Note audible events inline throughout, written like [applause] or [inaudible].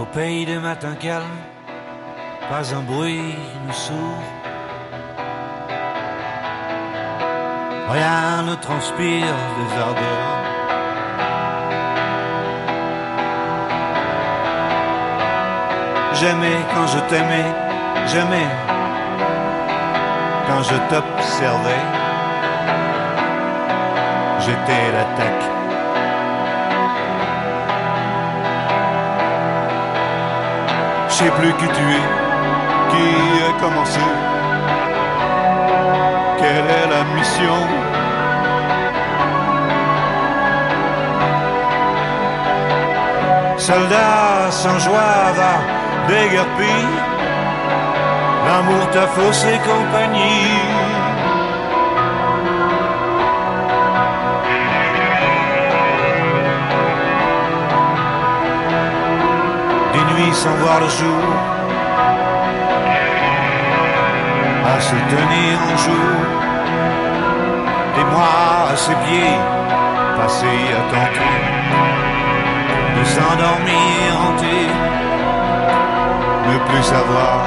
Au pays des matins calmes, pas un bruit ne sourd. Rien ne transpire des ardeurs. J'aimais quand je t'aimais, j'aimais quand je t'observais. J'étais l'attaque. Sais plus qui tu es, qui a commencé. Quelle est la mission Soldat sans joie va déguerpi, l'amour t'a faussé compagnie. Sans voir le jour, à se tenir en jour, des mois à ses pieds, passés à tenter de s'endormir hanté, ne plus savoir.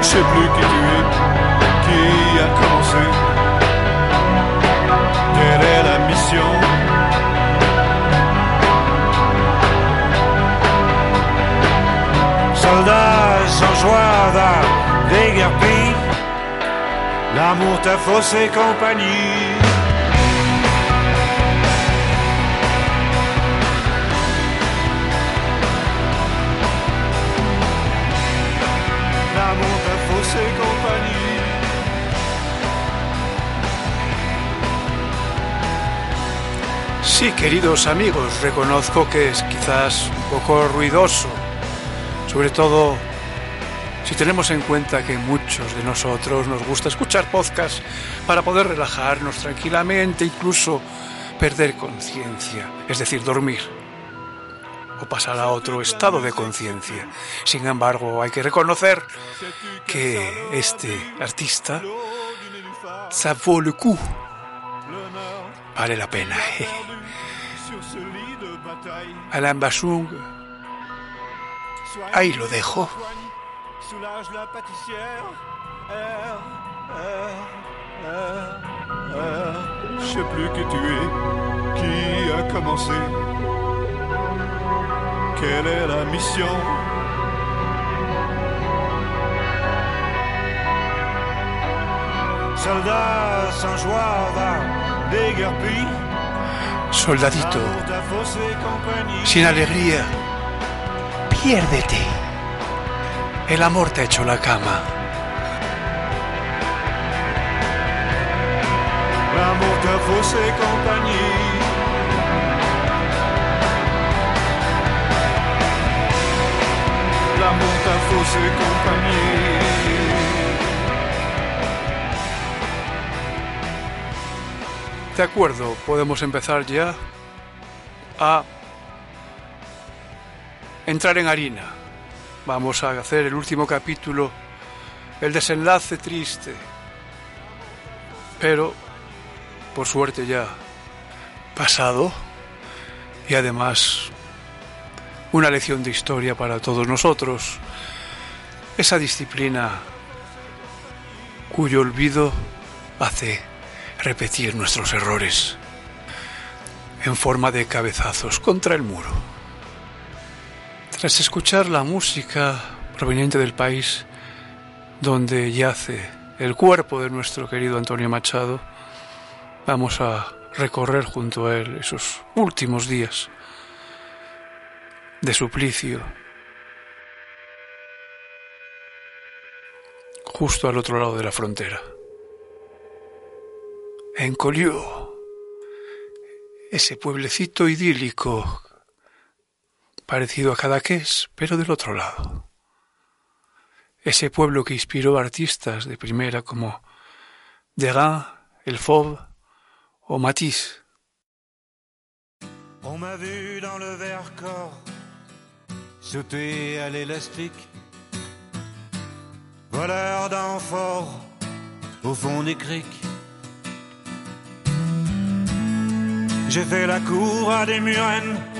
Je sais plus qui tu es, qui a l'amour t'a faussé compagnie. L'amour t'a faussé compagnie. Sí, queridos amigos, reconozco que es quizás un poco ruidoso, sobre todo si tenemos en cuenta que muchos de nosotros nos gusta escuchar podcasts para poder relajarnos tranquilamente, incluso perder conciencia, es decir, dormir o pasar a otro estado de conciencia. Sin embargo, hay que reconocer que este artista, le coup, vale la pena. [laughs] Alain Bachung, ahí lo dejo. Soulage la pâtissière. Je sais plus qui tu es, qui a commencé. Quelle est la mission? Soldat sans joie va déguerpi. Soldadito, sin alegría, piérdete. El amor te ha hecho la cama. L'amour t'a faussé compagnie. L'amour t'a faussé compagnie. De acuerdo, podemos empezar ya a entrar en harina. Vamos a hacer el último capítulo, el desenlace triste. Pero, por suerte ya pasado, y además una lección de historia para todos nosotros. Esa disciplina cuyo olvido hace repetir nuestros errores en forma de cabezazos contra el muro. Tras escuchar la música proveniente del país donde yace el cuerpo de nuestro querido Antonio Machado, vamos a recorrer junto a él esos últimos días de suplicio, justo al otro lado de la frontera. En Collioure, ese pueblecito idílico, parecido a Cadaqués, pero del otro lado. Ese pueblo que inspiró artistas de primera como Degas, El Fauve o Matisse. On m'a vu dans le Vercors sauter à l'élastique, voleur d'amphores au fond des criques. J'ai fait la cour à des murennes,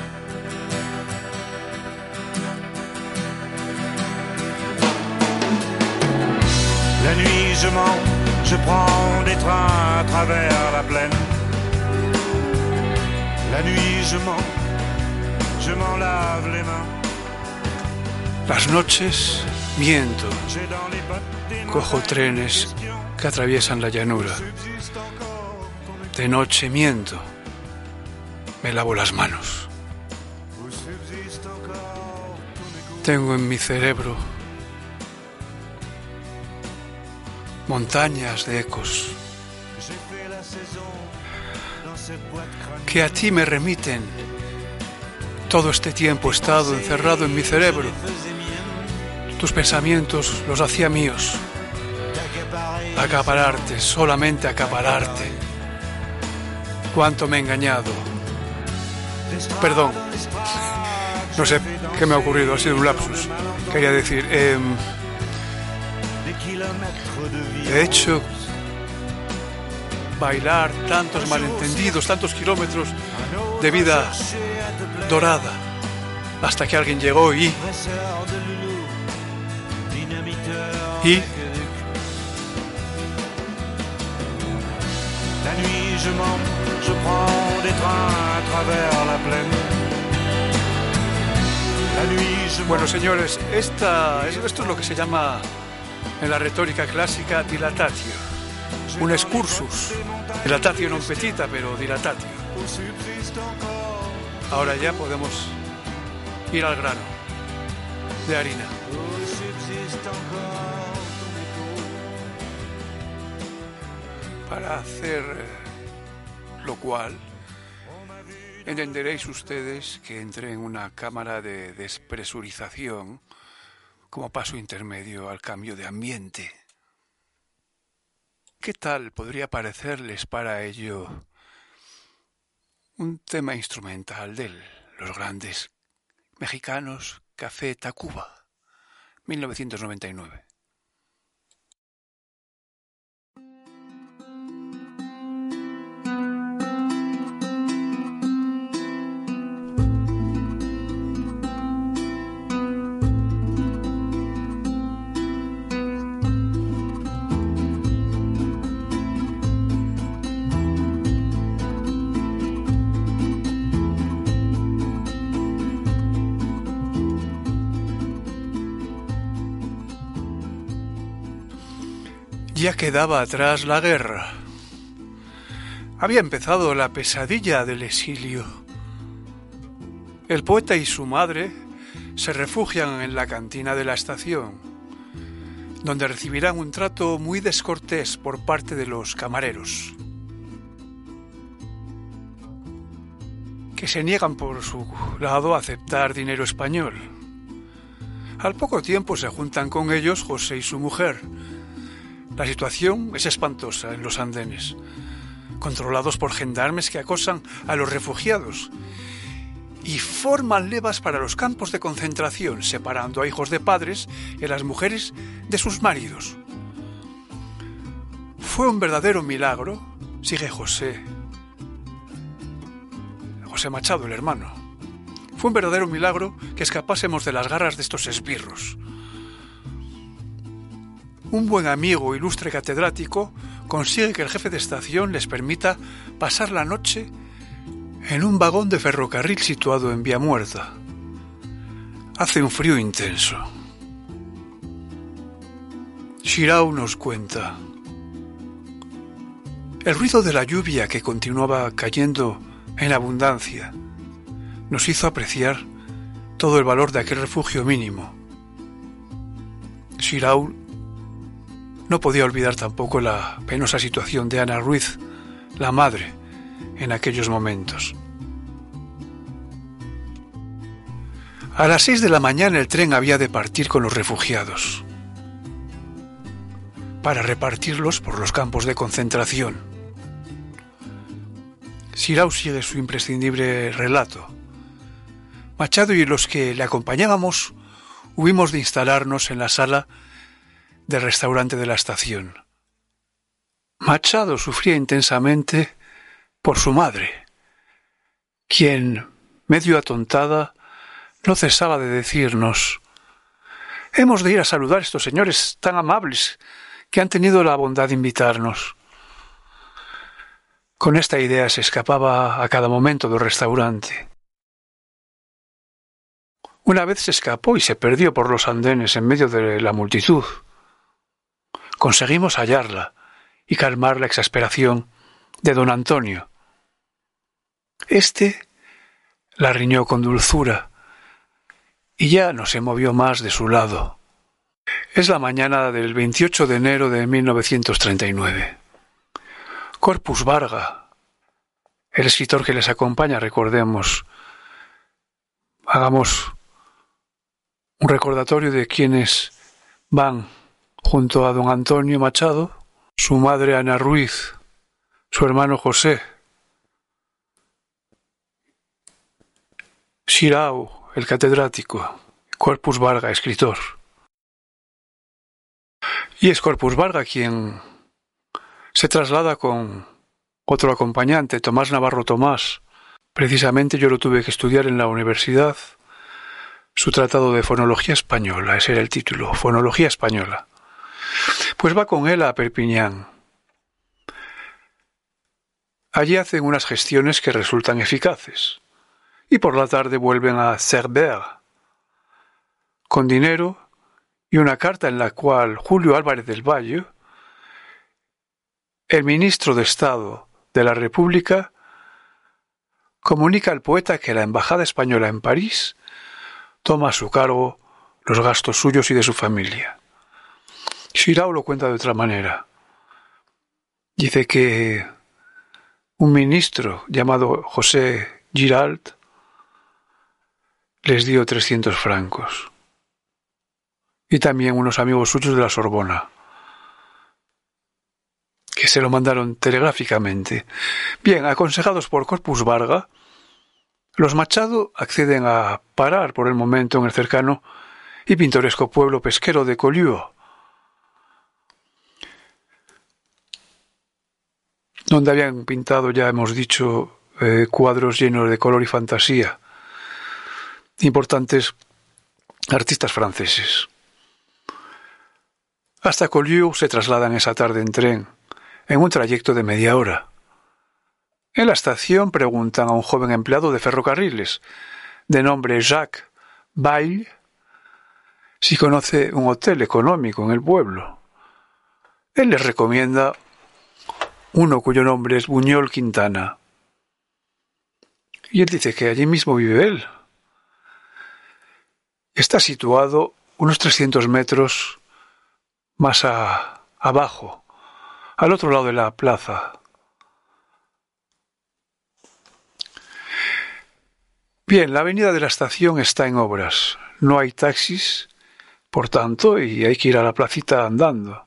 Je mens, je prends des trains à travers la plaine. La nuit, je mens, je m'en lave les mains. Las noches miento, cojo trenes que atraviesan la llanura. De noche miento, me lavo las manos. Tengo en mi cerebro montañas de ecos que a ti me remiten. Todo este tiempo he estado encerrado en mi cerebro. Tus pensamientos los hacía míos. Acapararte, solamente acapararte. Cuánto me he engañado. Perdón. No sé qué me ha ocurrido, ha sido un lapsus. Quería decir, eh, de hecho, bailar tantos malentendidos, tantos kilómetros de vida dorada, hasta que alguien llegó y... Y... La nuit, je mens, je prends des trains à travers la plaine. La nuit, je Bueno, señores, esta, esto es lo que se llama en la retórica clásica dilatatio, un excursus, dilatatio non petita, pero dilatatio. Ahora ya podemos ir al grano de harina. Para hacer eh, lo cual, entenderéis ustedes que entré en una cámara de despresurización como paso intermedio al cambio de ambiente. ¿Qué tal podría parecerles para ello un tema instrumental de los grandes mexicanos Café Tacuba, 1999? Ya quedaba atrás la guerra. Había empezado la pesadilla del exilio. El poeta y su madre se refugian en la cantina de la estación, donde recibirán un trato muy descortés por parte de los camareros, que se niegan por su lado a aceptar dinero español. Al poco tiempo se juntan con ellos José y su mujer, la situación es espantosa en los andenes, controlados por gendarmes que acosan a los refugiados y forman levas para los campos de concentración, separando a hijos de padres y a las mujeres de sus maridos. Fue un verdadero milagro, sigue José, José Machado, el hermano. Fue un verdadero milagro que escapásemos de las garras de estos esbirros. Un buen amigo, ilustre catedrático, consigue que el jefe de estación les permita pasar la noche en un vagón de ferrocarril situado en Vía Muerta. Hace un frío intenso. Shirao nos cuenta. El ruido de la lluvia que continuaba cayendo en abundancia nos hizo apreciar todo el valor de aquel refugio mínimo. Shirao no podía olvidar tampoco la penosa situación de Ana Ruiz, la madre, en aquellos momentos. A las seis de la mañana el tren había de partir con los refugiados para repartirlos por los campos de concentración. Sirau sigue su imprescindible relato. Machado y los que le acompañábamos hubimos de instalarnos en la sala del restaurante de la estación. Machado sufría intensamente por su madre, quien, medio atontada, no cesaba de decirnos Hemos de ir a saludar a estos señores tan amables que han tenido la bondad de invitarnos. Con esta idea se escapaba a cada momento del restaurante. Una vez se escapó y se perdió por los andenes en medio de la multitud. Conseguimos hallarla y calmar la exasperación de don Antonio. Este la riñó con dulzura y ya no se movió más de su lado. Es la mañana del 28 de enero de 1939. Corpus Varga, el escritor que les acompaña, recordemos, hagamos un recordatorio de quienes van junto a don Antonio Machado, su madre Ana Ruiz, su hermano José, Shirao, el catedrático, Corpus Varga, escritor. Y es Corpus Varga quien se traslada con otro acompañante, Tomás Navarro Tomás. Precisamente yo lo tuve que estudiar en la universidad, su tratado de fonología española, ese era el título, fonología española. Pues va con él a Perpiñán. Allí hacen unas gestiones que resultan eficaces y por la tarde vuelven a Cerber con dinero y una carta en la cual Julio Álvarez del Valle, el ministro de Estado de la República, comunica al poeta que la Embajada Española en París toma a su cargo los gastos suyos y de su familia. Shirao lo cuenta de otra manera. Dice que un ministro llamado José Giralt les dio 300 francos. Y también unos amigos suyos de la Sorbona, que se lo mandaron telegráficamente. Bien, aconsejados por Corpus Varga, los Machado acceden a parar por el momento en el cercano y pintoresco pueblo pesquero de Collioure, donde habían pintado, ya hemos dicho, eh, cuadros llenos de color y fantasía importantes artistas franceses. Hasta Collioure se trasladan esa tarde en tren, en un trayecto de media hora. En la estación preguntan a un joven empleado de ferrocarriles, de nombre Jacques Bail, si conoce un hotel económico en el pueblo. Él les recomienda uno cuyo nombre es Buñol Quintana. Y él dice que allí mismo vive él, Está situado unos 300 metros más abajo, al otro lado de la plaza. Bien, la avenida de la estación está en obras. No hay taxis, por tanto, y hay que ir a la placita andando.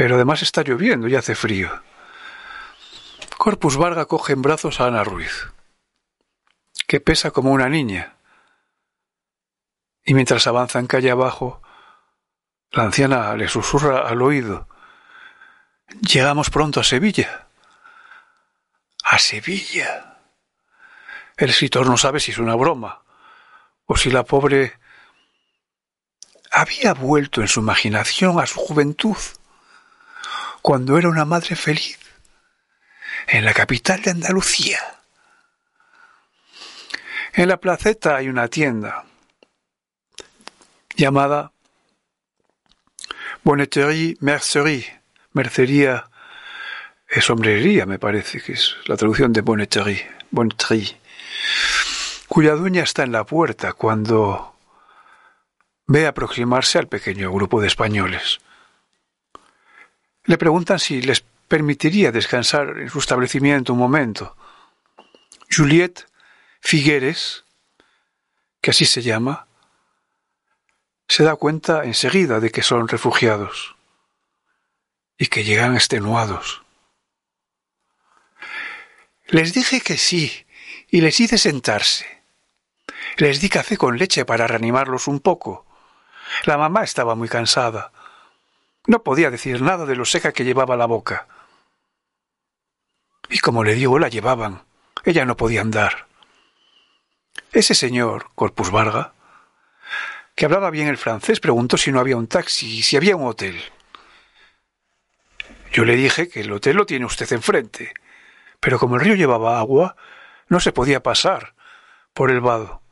Pero además está lloviendo y hace frío. Corpus Varga coge en brazos a Ana Ruiz, que pesa como una niña y mientras avanzan calle abajo, la anciana le susurra al oído Llegamos pronto a Sevilla. A Sevilla. El escritor no sabe si es una broma o si la pobre había vuelto en su imaginación a su juventud, cuando era una madre feliz, en la capital de Andalucía. En la placeta hay una tienda llamada Bonneterie Mercerie, mercería es sombrería, me parece que es la traducción de bonneterie, cuya dueña está en la puerta cuando ve aproximarse al pequeño grupo de españoles. Le preguntan si les permitiría descansar en su establecimiento un momento. Juliette Figueres, que así se llama, se da cuenta enseguida de que son refugiados y que llegan extenuados. Les dije que sí y les hice sentarse. Les di café con leche para reanimarlos un poco. La mamá estaba muy cansada. No podía decir nada de lo seca que llevaba la boca. Y como le digo, la llevaban. Ella no podía andar. Ese señor, Corpus Varga, que hablaba bien el francés, preguntó si no había un taxi y si había un hotel. Yo le dije que el hotel lo tiene usted enfrente, pero como el río llevaba agua, no se podía pasar por el vado.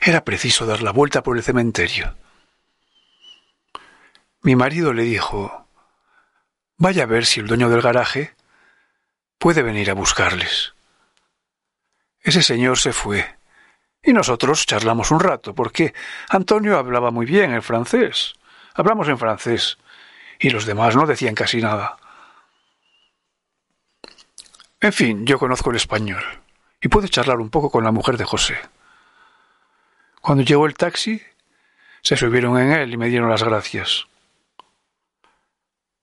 Era preciso dar la vuelta por el cementerio. Mi marido le dijo Vaya a ver si el dueño del garaje puede venir a buscarles. Ese señor se fue, y nosotros charlamos un rato, porque Antonio hablaba muy bien el francés. Hablamos en francés, y los demás no decían casi nada. En fin, yo conozco el español y pude charlar un poco con la mujer de José. Cuando llegó el taxi, se subieron en él y me dieron las gracias.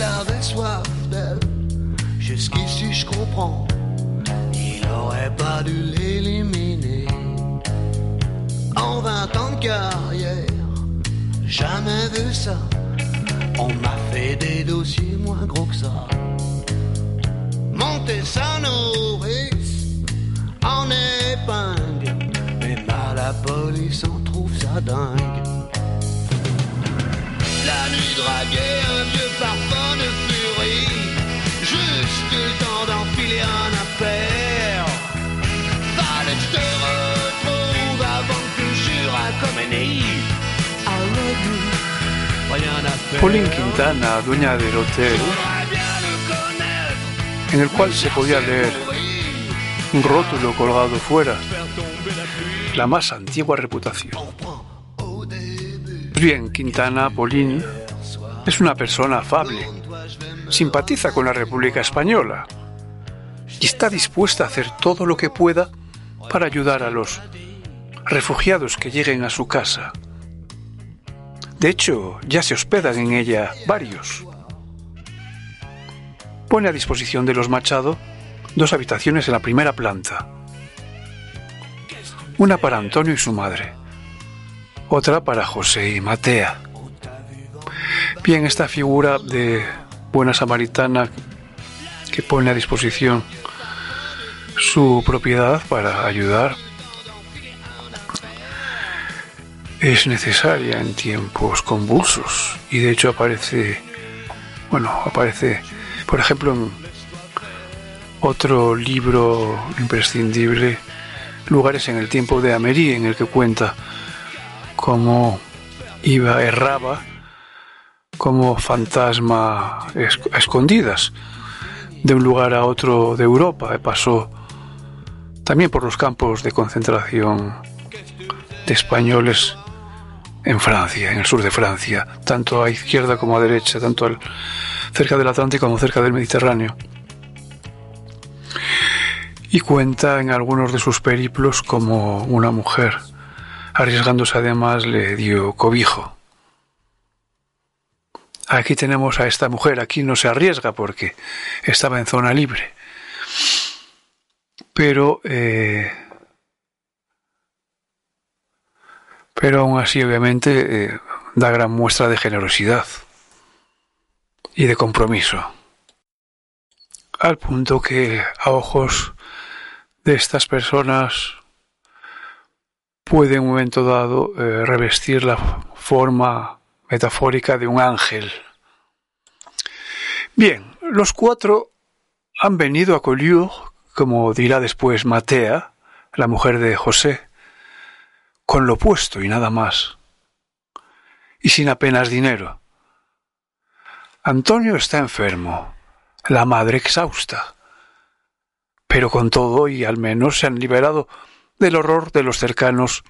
Il avait soif d'elle, jusqu'ici je comprends. Il aurait pas dû l'éliminer. En vingt ans de carrière, jamais vu ça. On m'a fait des dossiers moins gros que ça. Monter sa nourrice en épingle. Mais mal la police en trouve ça dingue. Nuit draguait un vieux parfum de furie. Juste le temps d'enfiler un affaire. Fallait que je te retrouve avant que je jure à Comenei. I love you. Rien à faire. Pauline Quintana, dueña del hotel, en el cual se podía leer un rótulo colgado fuera, la más antigua reputación. Bien, Quintana, Pauline, es una persona afable, simpatiza con la República Española y está dispuesta a hacer todo lo que pueda para ayudar a los refugiados que lleguen a su casa. De hecho, ya se hospedan en ella varios. Pone a disposición de los Machado dos habitaciones en la primera planta. Una para Antonio y su madre, otra para José y Matea. Bien, esta figura de buena samaritana que pone a disposición su propiedad para ayudar. Es necesaria en tiempos convulsos y de hecho aparece bueno aparece por ejemplo en otro libro imprescindible lugares en el tiempo de Amerí en el que cuenta cómo iba erraba como fantasma escondidas de un lugar a otro de Europa. Pasó también por los campos de concentración de españoles en Francia, en el sur de Francia, tanto a izquierda como a derecha, tanto cerca del Atlántico como cerca del Mediterráneo. Y cuenta en algunos de sus periplos como una mujer arriesgándose además, le dio cobijo. Aquí tenemos a esta mujer, aquí no se arriesga porque estaba en zona libre. Pero, eh, pero aún así, obviamente, eh, da gran muestra de generosidad y de compromiso. Al punto que a ojos de estas personas puede en un momento dado eh, revestir la forma metafórica de un ángel. Bien, los cuatro han venido a Collioure, como dirá después Matea, la mujer de José, con lo puesto y nada más, y sin apenas dinero. Antonio está enfermo, la madre exhausta, pero con todo y al menos se han liberado del horror de los cercanos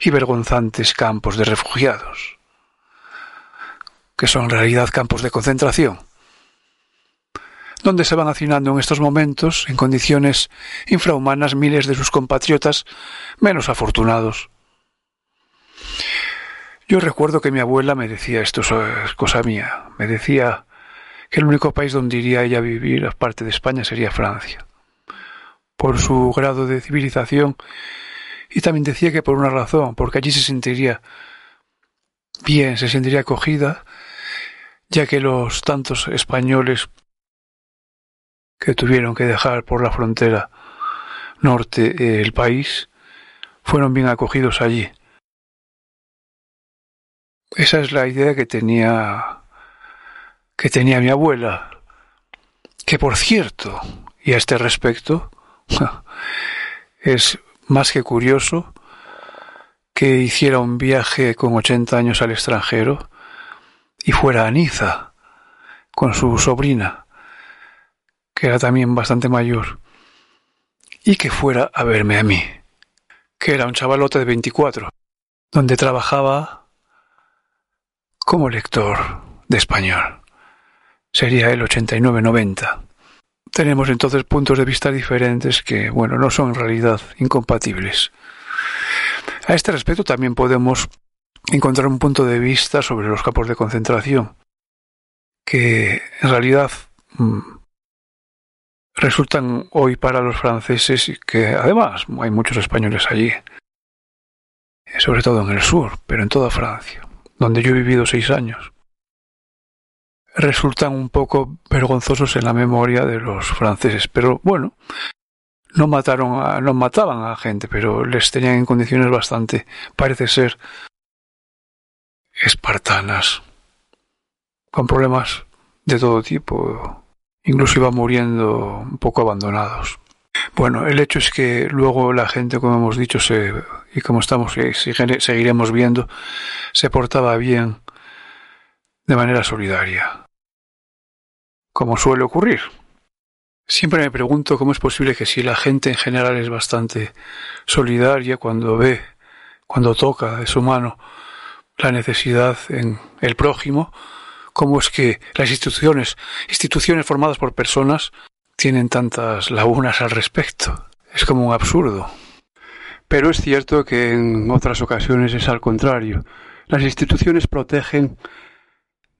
y vergonzantes campos de refugiados que son en realidad campos de concentración, donde se van hacinando en estos momentos, en condiciones infrahumanas, miles de sus compatriotas menos afortunados. Yo recuerdo que mi abuela me decía, esto es cosa mía, me decía que el único país donde iría ella a vivir, aparte de España, sería Francia, por su grado de civilización, y también decía que por una razón, porque allí se sentiría bien, se sentiría acogida ya que los tantos españoles que tuvieron que dejar por la frontera norte el país fueron bien acogidos allí. Esa es la idea que tenía que tenía mi abuela, que por cierto, y a este respecto, [laughs] es más que curioso que hiciera un viaje con 80 años al extranjero y fuera a Niza con su sobrina, que era también bastante mayor, y que fuera a verme a mí, que era un chavalote de 24, donde trabajaba como lector de español. Sería el 89-90. Tenemos entonces puntos de vista diferentes que, bueno, no son en realidad incompatibles. A este respecto también podemos encontrar un punto de vista sobre los campos de concentración que en realidad mm, resultan hoy para los franceses y que además hay muchos españoles allí, sobre todo en el sur, pero en toda Francia, donde yo he vivido seis años, resultan un poco vergonzosos en la memoria de los franceses, pero bueno, no mataron a, no mataban a gente, pero les tenían en condiciones bastante, parece ser, espartanas, con problemas de todo tipo, incluso iban muriendo un poco abandonados. Bueno, el hecho es que luego la gente, como hemos dicho, se, y como estamos eh, seguiremos viendo, se portaba bien de manera solidaria, como suele ocurrir. Siempre me pregunto cómo es posible que si la gente en general es bastante solidaria cuando ve, cuando toca de su mano la necesidad en el prójimo, cómo es que las instituciones, instituciones formadas por personas, tienen tantas lagunas al respecto. Es como un absurdo. Pero es cierto que en otras ocasiones es al contrario. Las instituciones protegen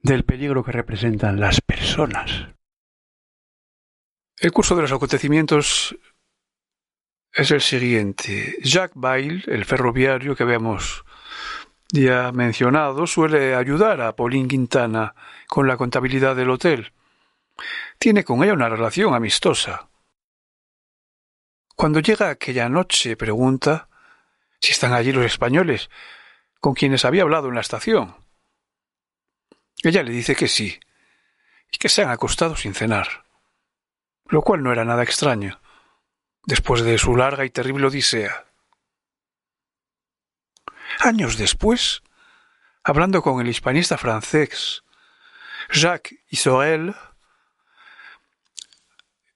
del peligro que representan las personas. El curso de los acontecimientos es el siguiente. Jacques Bail, el ferroviario que vemos ya mencionado, suele ayudar a Pauline Quintana con la contabilidad del hotel. Tiene con ella una relación amistosa. Cuando llega aquella noche pregunta si están allí los españoles con quienes había hablado en la estación. Ella le dice que sí, y que se han acostado sin cenar, lo cual no era nada extraño, después de su larga y terrible odisea. Años después, hablando con el hispanista francés Jacques Isorel,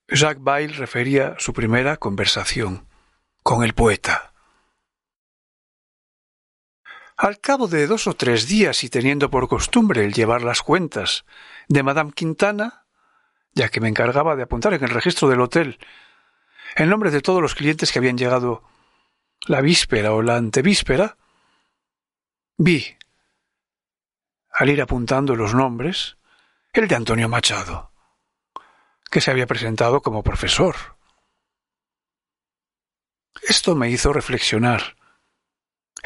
Jacques Bail refería su primera conversación con el poeta. Al cabo de dos o tres días y teniendo por costumbre el llevar las cuentas de Madame Quintana, ya que me encargaba de apuntar en el registro del hotel el nombre de todos los clientes que habían llegado la víspera o la antevíspera, vi, al ir apuntando los nombres, el de Antonio Machado, que se había presentado como profesor. Esto me hizo reflexionar.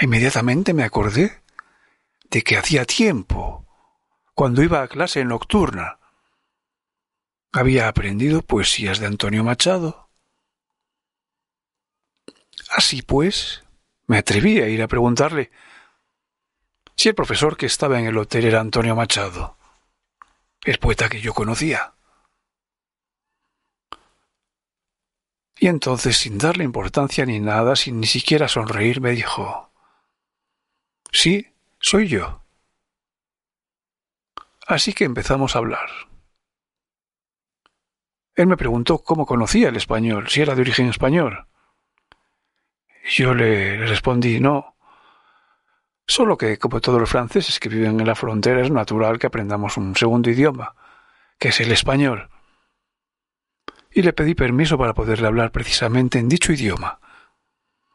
Inmediatamente me acordé de que hacía tiempo, cuando iba a clase nocturna, había aprendido poesías de Antonio Machado. Así pues, me atreví a ir a preguntarle si el profesor que estaba en el hotel era Antonio Machado, el poeta que yo conocía. Y entonces, sin darle importancia ni nada, sin ni siquiera sonreír, me dijo Sí, soy yo. Así que empezamos a hablar. Él me preguntó cómo conocía el español, si era de origen español. Yo le, respondí no. Solo que, como todos los franceses que viven en la frontera, es natural que aprendamos un segundo idioma, que es el español. Y le pedí permiso para poderle hablar precisamente en dicho idioma,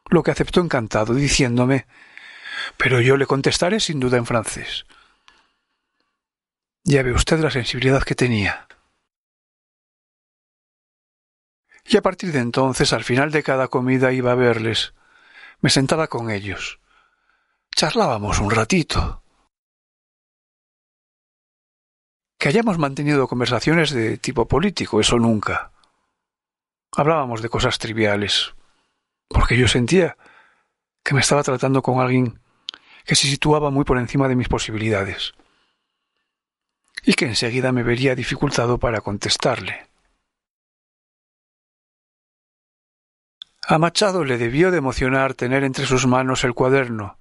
lo que aceptó encantado, diciéndome pero yo le contestaré sin duda en francés. Ya ve usted la sensibilidad que tenía. Y a partir de entonces, al final de cada comida iba a verles. Me sentaba con ellos. Charlábamos un ratito. Que hayamos mantenido conversaciones de tipo político, eso nunca. Hablábamos de cosas triviales, porque yo sentía que me estaba tratando con alguien que se situaba muy por encima de mis posibilidades, y que enseguida me vería dificultado para contestarle. A Machado le debió de emocionar tener entre sus manos el cuaderno,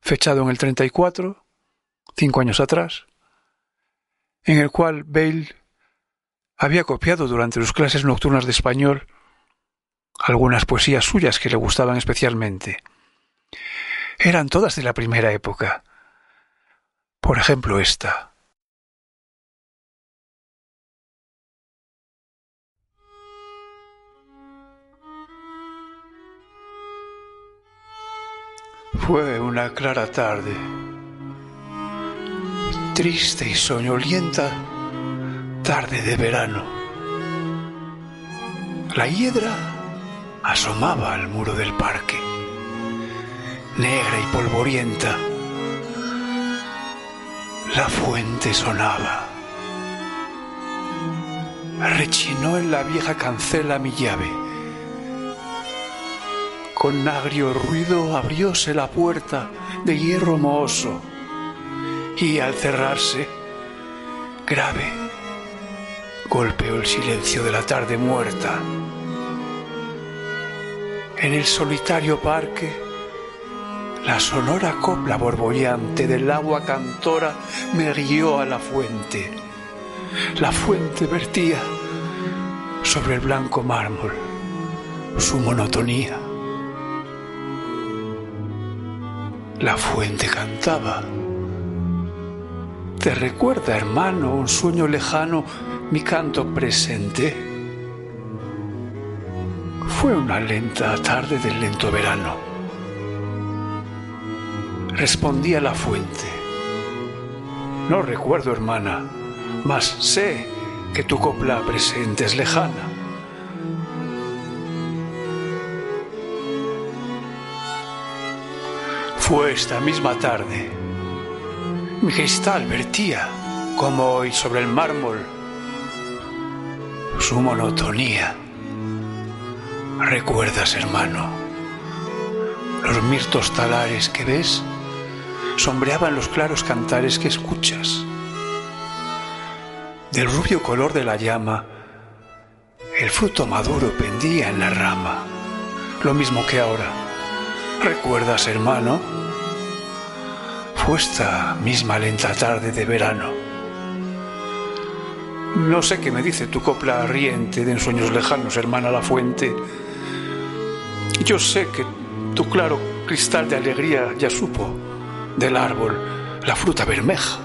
fechado en el 34, cinco años atrás, en el cual Bale había copiado durante sus clases nocturnas de español algunas poesías suyas que le gustaban especialmente. Eran todas de la primera época. Por ejemplo, esta. Fue una clara tarde, triste y soñolienta tarde de verano. La hiedra asomaba al muro del parque, negra y polvorienta. La fuente sonaba. Rechinó en la vieja cancela mi llave con agrio ruido abrióse la puerta de hierro mohoso y al cerrarse, grave, golpeó el silencio de la tarde muerta. En el solitario parque, la sonora copla borbollante del agua cantora me guió a la fuente. La fuente vertía sobre el blanco mármol su monotonía. La fuente cantaba. ¿Te recuerda, hermano, un sueño lejano, mi canto presente? Fue una lenta tarde del lento verano. Respondía la fuente. No recuerdo, hermana, mas sé que tu copla presente es lejana. Fue esta misma tarde. Mi cristal vertía, como hoy sobre el mármol, su monotonía. ¿Recuerdas, hermano? Los mirtos talares que ves sombreaban los claros cantares que escuchas. Del rubio color de la llama, el fruto maduro pendía en la rama, lo mismo que ahora. ¿Recuerdas, hermano? esta misma lenta tarde de verano. No sé qué me dice tu copla riente de ensueños lejanos, hermana la fuente. Yo sé que tu claro cristal de alegría ya supo del árbol la fruta bermeja.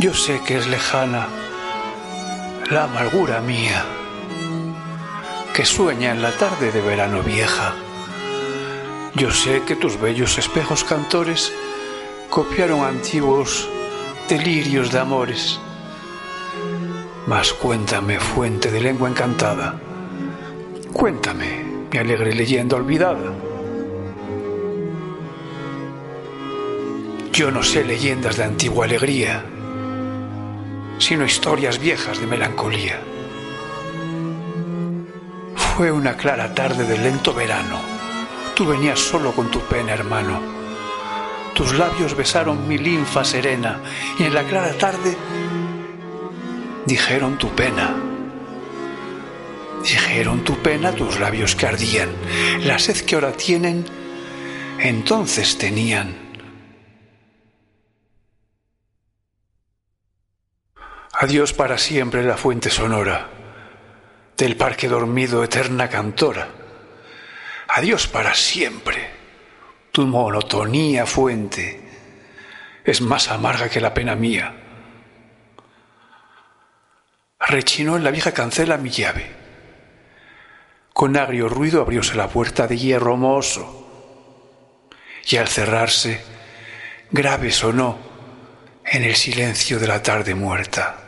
Yo sé que es lejana la amargura mía, que sueña en la tarde de verano vieja Yo sé que tus bellos espejos cantores copiaron antiguos delirios de amores. Mas cuéntame, fuente de lengua encantada, cuéntame, mi alegre leyenda olvidada. Yo no sé leyendas de antigua alegría, sino historias viejas de melancolía. Fue una clara tarde de lento verano. Tú venías solo con tu pena, hermano. Tus labios besaron mi linfa serena y en la clara tarde dijeron tu pena. Dijeron tu pena tus labios que ardían. La sed que ahora tienen, entonces tenían. Adiós para siempre la fuente sonora del parque dormido eterna cantora. Adiós para siempre. Tu monotonía fuente es más amarga que la pena mía. Rechinó en la vieja cancela mi llave. Con agrio ruido abrióse la puerta de hierro mozo. Y al cerrarse, grave sonó en el silencio de la tarde muerta.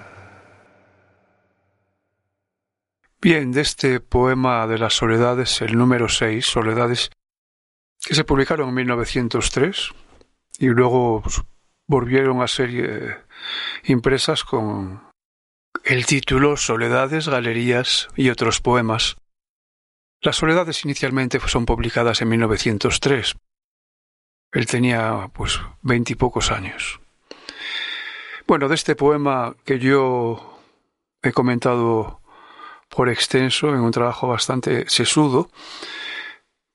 Bien, de este poema de las soledades, el número 6, Soledades, que se publicaron en 1903 y luego pues, volvieron a ser eh, impresas con el título Soledades, Galerías y otros poemas. Las soledades inicialmente son publicadas en 1903. Él tenía pues veintipocos años. Bueno, de este poema que yo he comentado por extenso, en un trabajo bastante sesudo,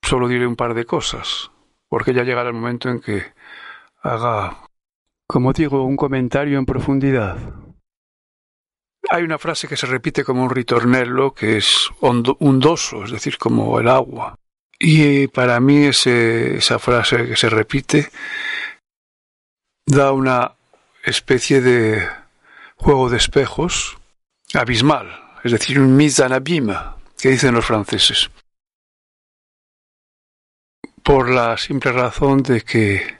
solo diré un par de cosas, porque ya llegará el momento en que haga, como digo, un comentario en profundidad. Hay una frase que se repite como un ritornello, que es hundoso, es decir, como el agua. Y para mí esa frase que se repite da una especie de juego de espejos abismal, es decir, un mise en abîme, que dicen los franceses. Por la simple razón de que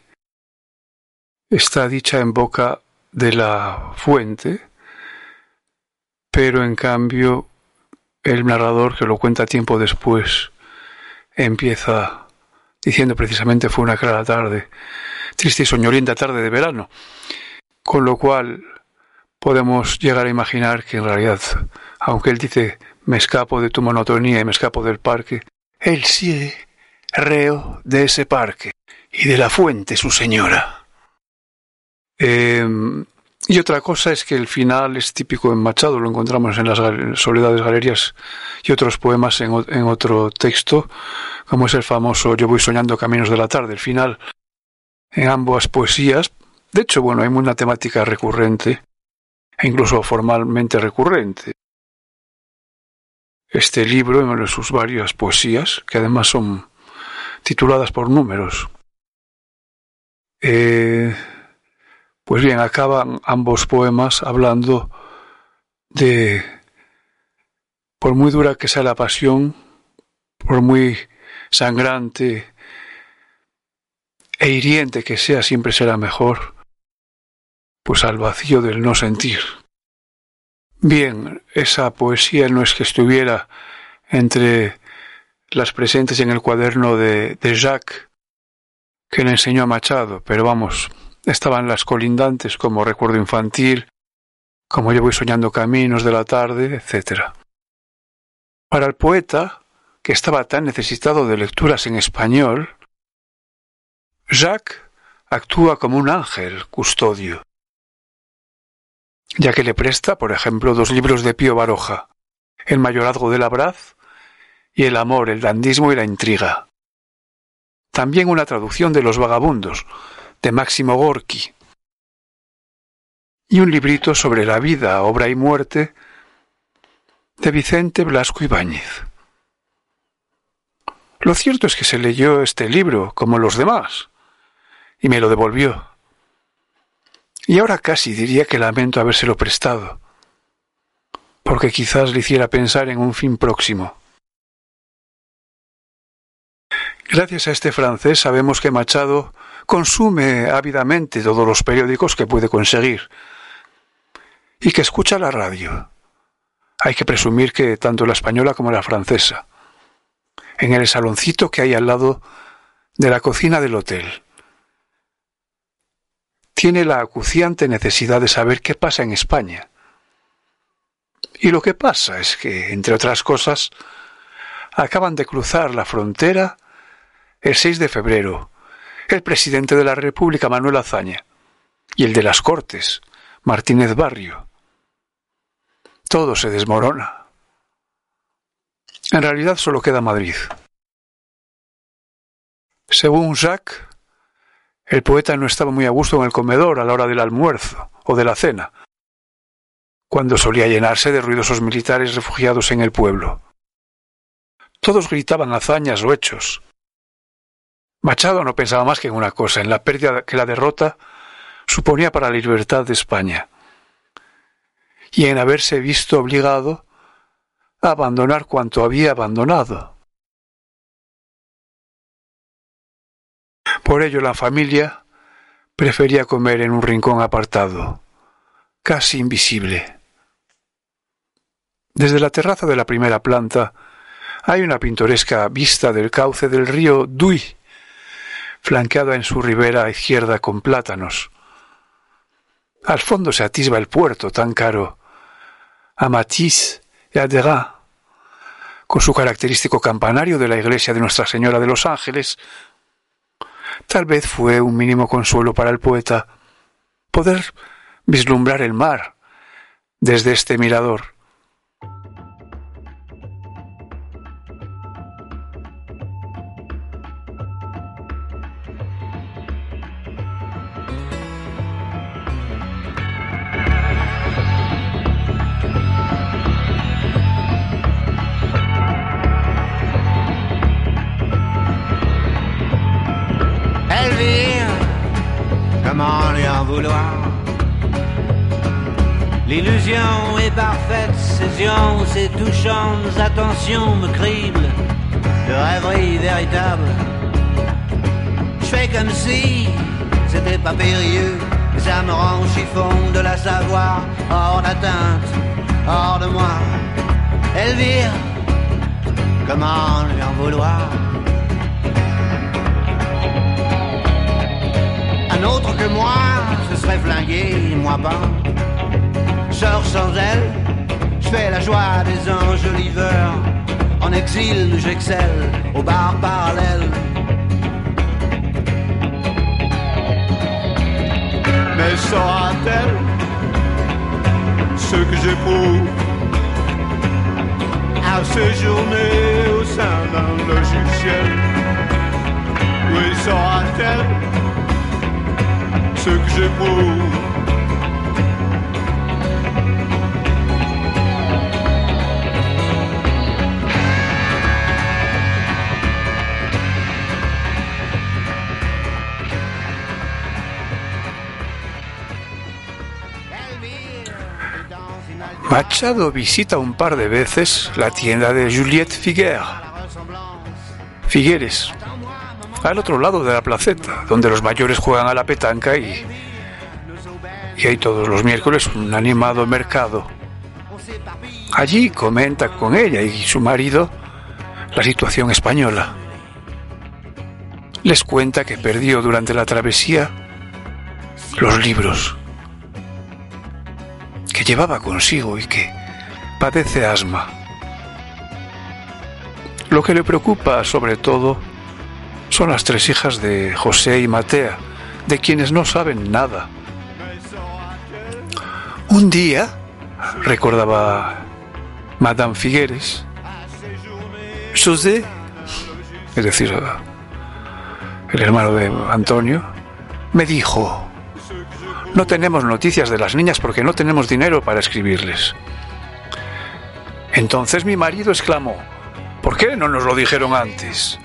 está dicha en boca de la fuente, pero en cambio el narrador que lo cuenta tiempo después empieza diciendo precisamente fue una clara tarde, triste y soñolienta tarde de verano, con lo cual podemos llegar a imaginar que en realidad aunque él dice me escapo de tu monotonía y me escapo del parque, él sí reo de ese parque y de la fuente su señora. Em, y otra cosa es que el final es típico en Machado, lo encontramos en las Soledades Galerías y otros poemas en otro texto, como es el famoso Yo voy soñando caminos de la tarde. El final en ambas poesías, de hecho, bueno, hay una temática recurrente, e incluso formalmente recurrente este libro en sus varias poesías, que además son tituladas por números. Eh, pues bien, acaban ambos poemas hablando de, por muy dura que sea la pasión, por muy sangrante e hiriente que sea, siempre será mejor, pues al vacío del no sentir. Bien, esa poesía no es que estuviera entre las presentes en el cuaderno de, Jacques que le enseñó a Machado, pero vamos, estaban las colindantes como recuerdo infantil, como yo voy soñando caminos de la tarde, etc. Para el poeta, que estaba tan necesitado de lecturas en español, Jacques actúa como un ángel custodio ya que le presta, por ejemplo, dos libros de Pío Baroja, El mayorazgo de Labraz y El amor, el dandismo y la intriga. También una traducción de Los vagabundos, de Máximo Gorki. Y un librito sobre la vida, obra y muerte de Vicente Blasco Ibáñez. Lo cierto es que se leyó este libro, como los demás, y me lo devolvió. Y ahora casi diría que lamento habérselo prestado, porque quizás le hiciera pensar en un fin próximo. Gracias a este francés sabemos que Machado consume ávidamente todos los periódicos que puede conseguir y que escucha la radio. Hay que presumir que tanto la española como la francesa. En el saloncito que hay al lado de la cocina del hotel. Tiene la acuciante necesidad de saber qué pasa en España. Y lo que pasa es que, entre otras cosas, acaban de cruzar la frontera el 6 de febrero el presidente de la República, Manuel Azaña, y el de las Cortes, Martínez Barrio. Todo se desmorona. En realidad solo queda Madrid. Según Jacques, el poeta no estaba muy a gusto en el comedor a la hora del almuerzo o de la cena, cuando solía llenarse de ruidosos militares refugiados en el pueblo. Todos gritaban hazañas o hechos. Machado no pensaba más que en una cosa, en la pérdida que la derrota suponía para la libertad de España, y en haberse visto obligado a abandonar cuanto había abandonado. Por ello la familia prefería comer en un rincón apartado, casi invisible. Desde la terraza de la primera planta hay una pintoresca vista del cauce del río Duy, flanqueada en su ribera izquierda con plátanos. Al fondo se atisba el puerto tan caro a Matisse y a Degas, con su característico campanario de la iglesia de Nuestra Señora de los Ángeles. Tal vez fue un mínimo consuelo para el poeta poder vislumbrar el mar desde este mirador. L'illusion est parfaite, ses yeux, ses touchantes attentions me criblent de rêverie véritable. Je fais comme si c'était pas périlleux, mais ça me rend chiffon de la savoir, hors d'atteinte, hors de moi. Elvire, comment lui en vouloir? Autre que moi se serait flingué, moi pas sors sans elle, je fais la joie des enjoliveurs. En exil, j'excelle au bar parallèle. Mais saura-t-elle ce que j'éprouve à séjourner au sein d'un logiciel? Oui, saura-t-elle Machado visita un par de veces la tienda de Juliette Figuer, Figueres, al otro lado de la placeta, donde los mayores juegan a la petanca y, y hay todos los miércoles un animado mercado. Allí comenta con ella y su marido la situación española. Les cuenta que perdió durante la travesía los libros llevaba consigo y que padece asma. Lo que le preocupa sobre todo son las tres hijas de José y Matea, de quienes no saben nada. Un día, recordaba Madame Figueres, José, es decir, el hermano de Antonio, me dijo, no tenemos noticias de las niñas porque no tenemos dinero para escribirles. Entonces mi marido exclamó, ¿por qué no nos lo dijeron antes?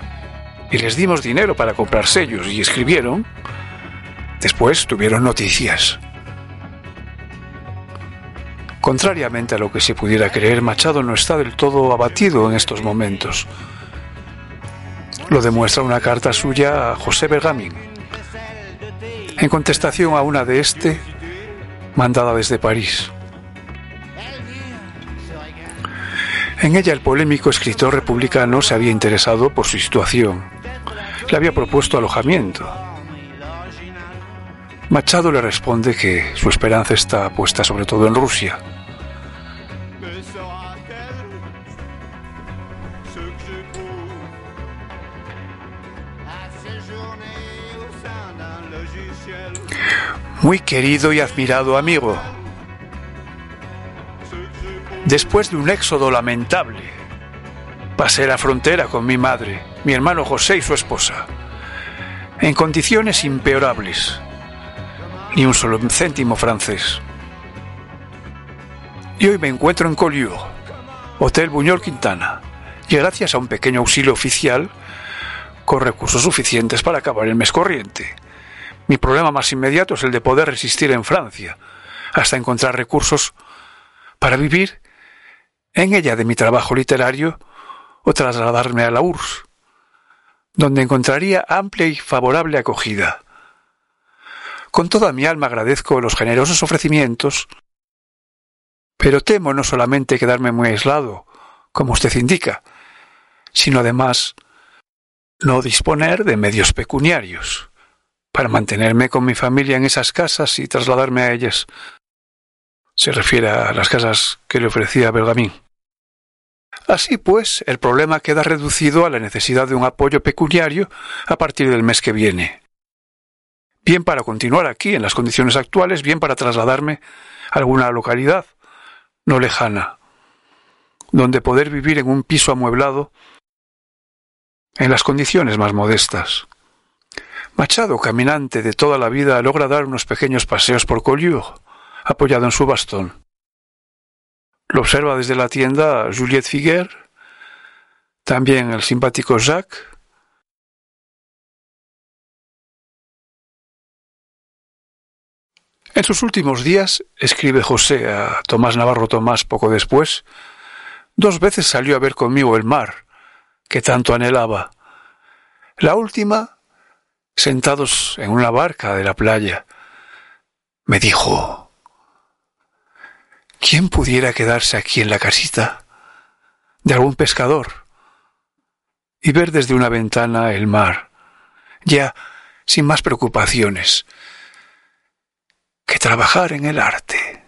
Y les dimos dinero para comprar sellos y escribieron. Después tuvieron noticias. Contrariamente a lo que se pudiera creer, Machado no está del todo abatido en estos momentos. Lo demuestra una carta suya a José Bergamín. En contestación a una de este, mandada desde París. En ella el polémico escritor republicano se había interesado por su situación. Le había propuesto alojamiento. Machado le responde que su esperanza está puesta sobre todo en Rusia. Muy querido y admirado amigo, después de un éxodo lamentable, pasé la frontera con mi madre, mi hermano José y su esposa, en condiciones impeorables. Ni un solo céntimo francés. Y hoy me encuentro en Collioure, Hotel Buñol Quintana, y gracias a un pequeño auxilio oficial, con recursos suficientes para acabar el mes corriente. Mi problema más inmediato es el de poder resistir en Francia, hasta encontrar recursos para vivir en ella de mi trabajo literario o trasladarme a la URSS, donde encontraría amplia y favorable acogida. Con toda mi alma agradezco los generosos ofrecimientos, pero temo no solamente quedarme muy aislado, como usted indica, sino además no disponer de medios pecuniarios para mantenerme con mi familia en esas casas y trasladarme a ellas. Se refiere a las casas que le ofrecía Bergamín. Así pues, el problema queda reducido a la necesidad de un apoyo pecuniario a partir del mes que viene. Bien para continuar aquí en las condiciones actuales, bien para trasladarme a alguna localidad no lejana, donde poder vivir en un piso amueblado en las condiciones más modestas. Machado, caminante de toda la vida, logra dar unos pequeños paseos por Collioure, apoyado en su bastón. Lo observa desde la tienda Juliette Figuer, también el simpático Jacques. En sus últimos días, escribe José a Tomás Navarro Tomás poco después, dos veces salió a ver conmigo el mar, que tanto anhelaba. La última, sentados en una barca de la playa, me dijo, ¿quién pudiera quedarse aquí en la casita de algún pescador y ver desde una ventana el mar, ya sin más preocupaciones que trabajar en el arte?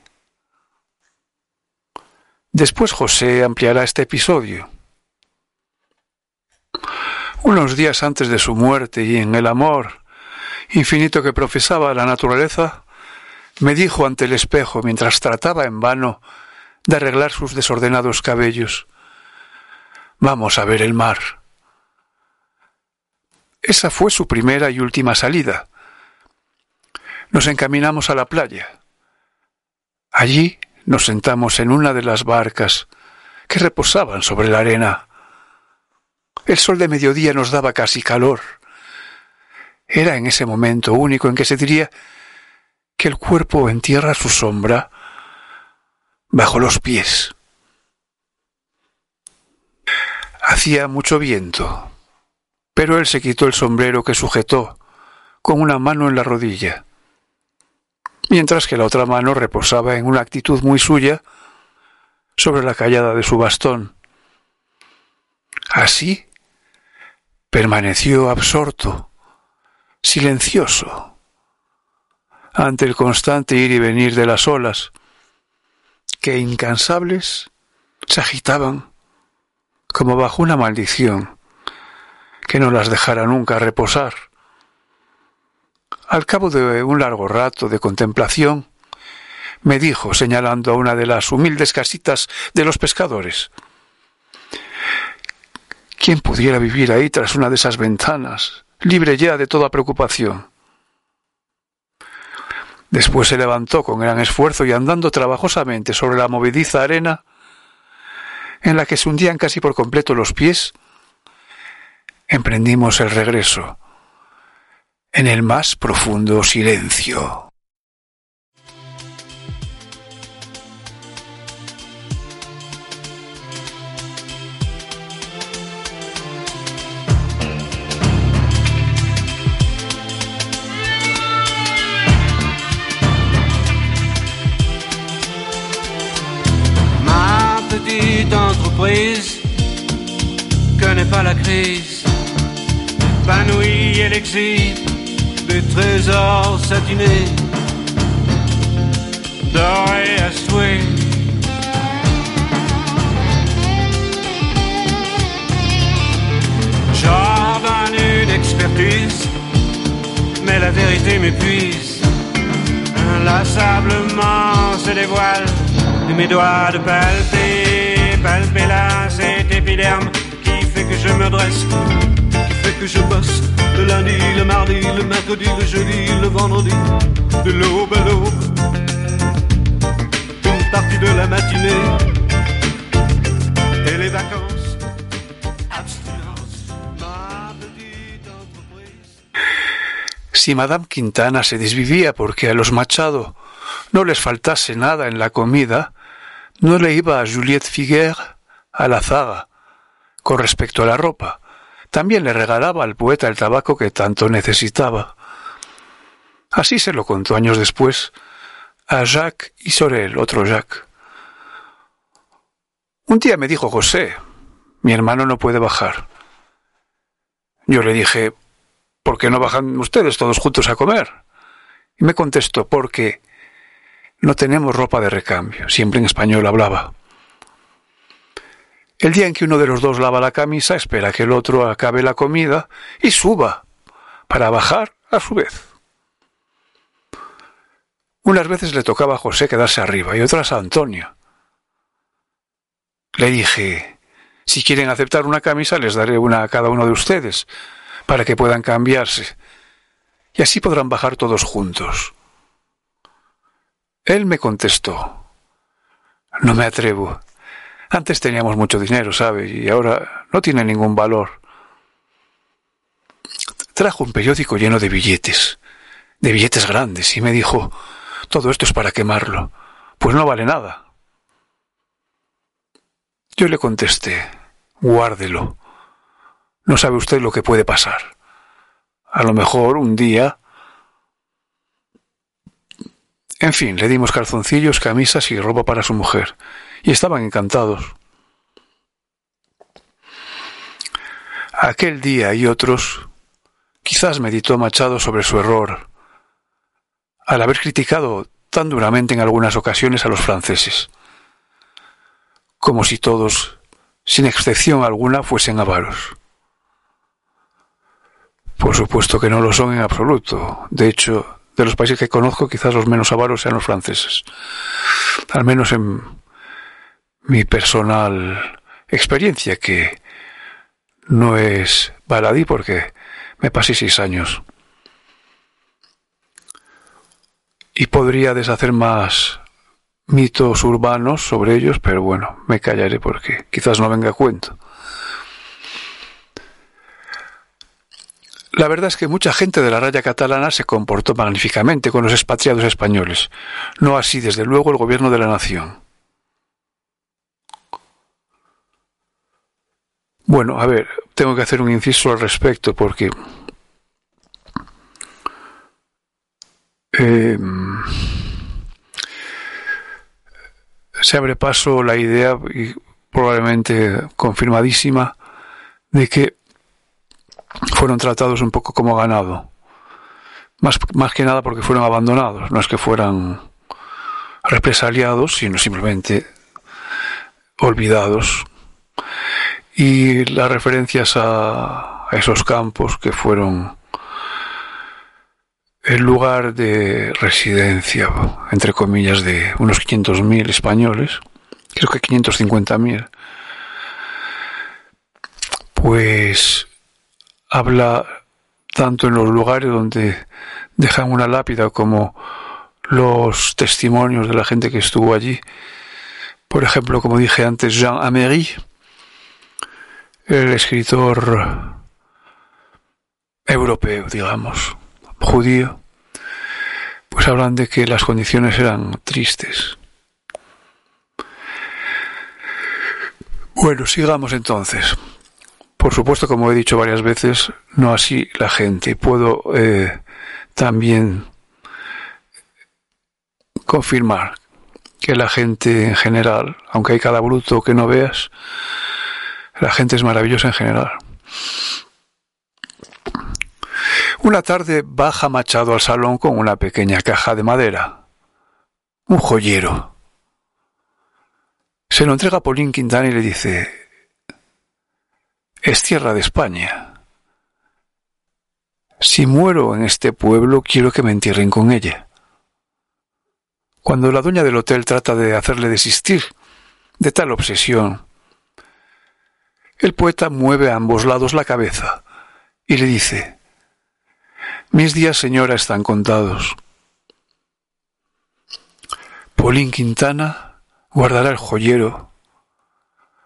Después José ampliará este episodio. Unos días antes de su muerte y en el amor infinito que profesaba la naturaleza, me dijo ante el espejo mientras trataba en vano de arreglar sus desordenados cabellos, Vamos a ver el mar. Esa fue su primera y última salida. Nos encaminamos a la playa. Allí nos sentamos en una de las barcas que reposaban sobre la arena. El sol de mediodía nos daba casi calor. Era en ese momento único en que se diría que el cuerpo entierra su sombra bajo los pies. Hacía mucho viento, pero él se quitó el sombrero que sujetó con una mano en la rodilla, mientras que la otra mano reposaba en una actitud muy suya sobre la callada de su bastón. Así permaneció absorto, silencioso, ante el constante ir y venir de las olas, que incansables se agitaban como bajo una maldición que no las dejara nunca reposar. Al cabo de un largo rato de contemplación, me dijo, señalando a una de las humildes casitas de los pescadores, ¿quién pudiera vivir ahí tras una de esas ventanas, libre ya de toda preocupación? Después se levantó con gran esfuerzo y andando trabajosamente sobre la movediza arena, en la que se hundían casi por completo los pies, emprendimos el regreso en el más profundo silencio. Entreprise connaît pas la crise. Épanouie et l'exil des trésors satinés, dorés à souhait. Jardin une expertise, mais la vérité m'épuise. Inlassablement se dévoile de mes doigts de palper, palper là cet épiderme qui fait que je me dresse, qui fait que je bosse le lundi, le mardi, le mercredi, le jeudi, le vendredi, de l'aube à l'aube, une partie de la matinée et les vacances. Si Madame Quintana se desvivía porque a los Machado no les faltase nada en la comida, no le iba a Juliette Figuer a la zaga con respecto a la ropa. También le regalaba al poeta el tabaco que tanto necesitaba. Así se lo contó años después a Jacques y Sorel, otro Jacques. Un día me dijo José, mi hermano no puede bajar. Yo le dije, ¿por qué no bajan ustedes todos juntos a comer? Y me contestó, porque no tenemos ropa de recambio. Siempre en español hablaba. El día en que uno de los dos lava la camisa, espera que el otro acabe la comida y suba para bajar a su vez. Unas veces le tocaba a José quedarse arriba y otras a Antonio. Le dije, si quieren aceptar una camisa, les daré una a cada uno de ustedes, para que puedan cambiarse, y así podrán bajar todos juntos. Él me contestó, no me atrevo. Antes teníamos mucho dinero, ¿sabe? Y ahora no tiene ningún valor. Trajo un periódico lleno de billetes, de billetes grandes, y me dijo, todo esto es para quemarlo. Pues no vale nada. Yo le contesté, guárdelo. No sabe usted lo que puede pasar. A lo mejor un día... En fin, le dimos calzoncillos, camisas y ropa para su mujer, y estaban encantados. Aquel día y otros, quizás meditó Machado sobre su error, al haber criticado tan duramente en algunas ocasiones a los franceses, como si todos, sin excepción alguna, fuesen avaros. Por supuesto que no lo son en absoluto. De hecho, de los países que conozco, quizás los menos avaros sean los franceses. Al menos en mi personal experiencia, que no es baladí porque me pasé seis años. Y podría deshacer más mitos urbanos sobre ellos, pero bueno, me callaré porque quizás no venga a cuento. La verdad es que mucha gente de la raya catalana se comportó magníficamente con los expatriados españoles, no así desde luego el gobierno de la nación. Bueno, a ver, tengo que hacer un inciso al respecto porque eh, se abre paso la idea, y probablemente confirmadísima, de que fueron tratados un poco como ganado. Más, más que nada porque fueron abandonados, no es que fueran represaliados, sino simplemente olvidados. Y las referencias a, a esos campos que fueron el lugar de residencia, entre comillas, de unos 500.000 españoles, creo que 550.000, pues habla tanto en los lugares donde dejan una lápida como los testimonios de la gente que estuvo allí. Por ejemplo, como dije antes, Jean Améry, el escritor europeo, digamos, judío, pues hablan de que las condiciones eran tristes. Bueno, sigamos entonces. Por supuesto, como he dicho varias veces, no así la gente. Puedo eh, también confirmar que la gente en general, aunque hay cada bruto que no veas, la gente es maravillosa en general. Una tarde baja Machado al salón con una pequeña caja de madera. Un joyero. Se lo entrega a Paulín Quintana y le dice, es tierra de España. Si muero en este pueblo, quiero que me entierren con ella. Cuando la dueña del hotel trata de hacerle desistir de tal obsesión, el poeta mueve a ambos lados la cabeza y le dice, Mis días, señora, están contados. Paulín Quintana guardará el joyero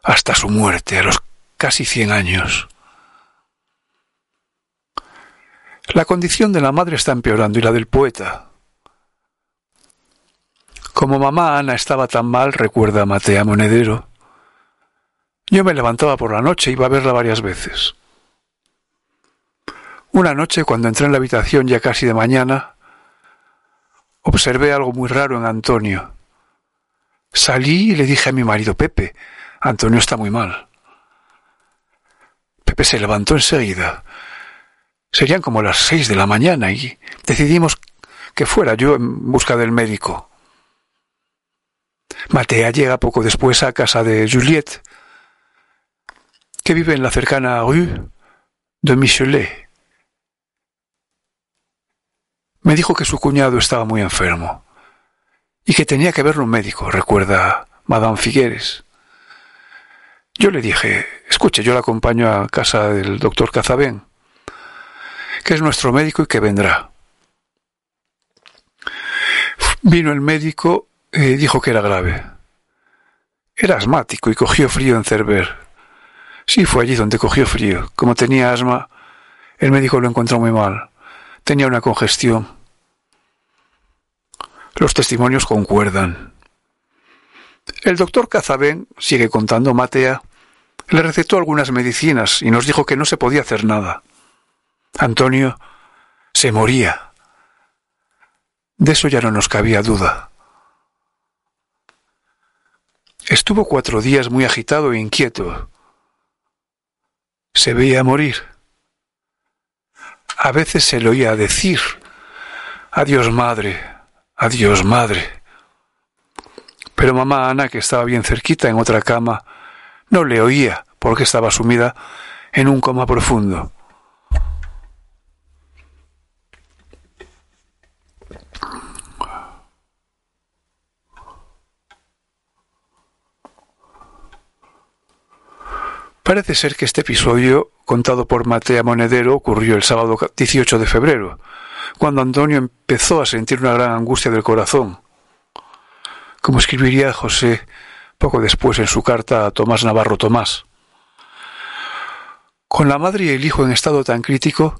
hasta su muerte a los casi cien años. La condición de la madre está empeorando y la del poeta. Como mamá Ana estaba tan mal, recuerda Matea Monedero, yo me levantaba por la noche iba a verla varias veces. Una noche, cuando entré en la habitación ya casi de mañana, observé algo muy raro en Antonio. Salí y le dije a mi marido, Pepe, Antonio está muy mal. Se levantó enseguida. Serían como las seis de la mañana y decidimos que fuera yo en busca del médico. Matea llega poco después a casa de Juliette, que vive en la cercana rue de Michelet. Me dijo que su cuñado estaba muy enfermo y que tenía que verlo un médico, recuerda Madame Figueres. Yo le dije, escuche, yo la acompaño a casa del doctor Cazabén, que es nuestro médico y que vendrá. Vino el médico y dijo que era grave. Era asmático y cogió frío en Cerver. Sí, fue allí donde cogió frío. Como tenía asma, el médico lo encontró muy mal. Tenía una congestión. Los testimonios concuerdan. El doctor Cazabén, sigue contando Matea, le recetó algunas medicinas y nos dijo que no se podía hacer nada. Antonio se moría. De eso ya no nos cabía duda. Estuvo cuatro días muy agitado e inquieto. Se veía morir. A veces se le oía decir, Adiós madre, adiós madre. Pero mamá Ana, que estaba bien cerquita en otra cama, no le oía porque estaba sumida en un coma profundo. Parece ser que este episodio, contado por Matea Monedero, ocurrió el sábado 18 de febrero, cuando Antonio empezó a sentir una gran angustia del corazón. Como escribiría José poco después en su carta a Tomás Navarro Tomás. Con la madre y el hijo en estado tan crítico,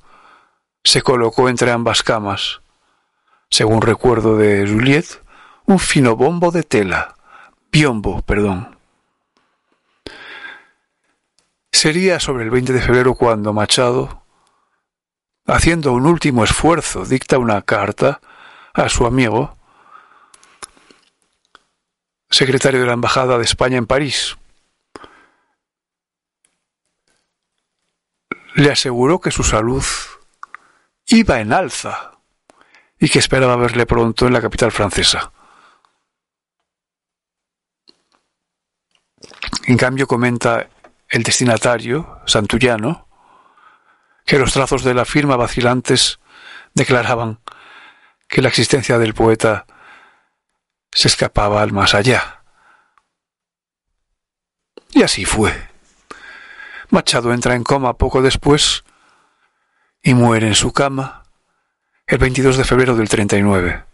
se colocó entre ambas camas, según recuerdo de Juliet, un fino bombo de tela, biombo, perdón, Sería sobre el 20 de febrero cuando Machado, haciendo un último esfuerzo, dicta una carta a su amigo, secretario de la Embajada de España en París. Le aseguró que su salud iba en alza y que esperaba verle pronto en la capital francesa. En cambio, comenta el destinatario, Santullano, que los trazos de la firma vacilantes declaraban que la existencia del poeta se escapaba al más allá. Y así fue. Machado entra en coma poco después y muere en su cama el 22 de febrero del 39,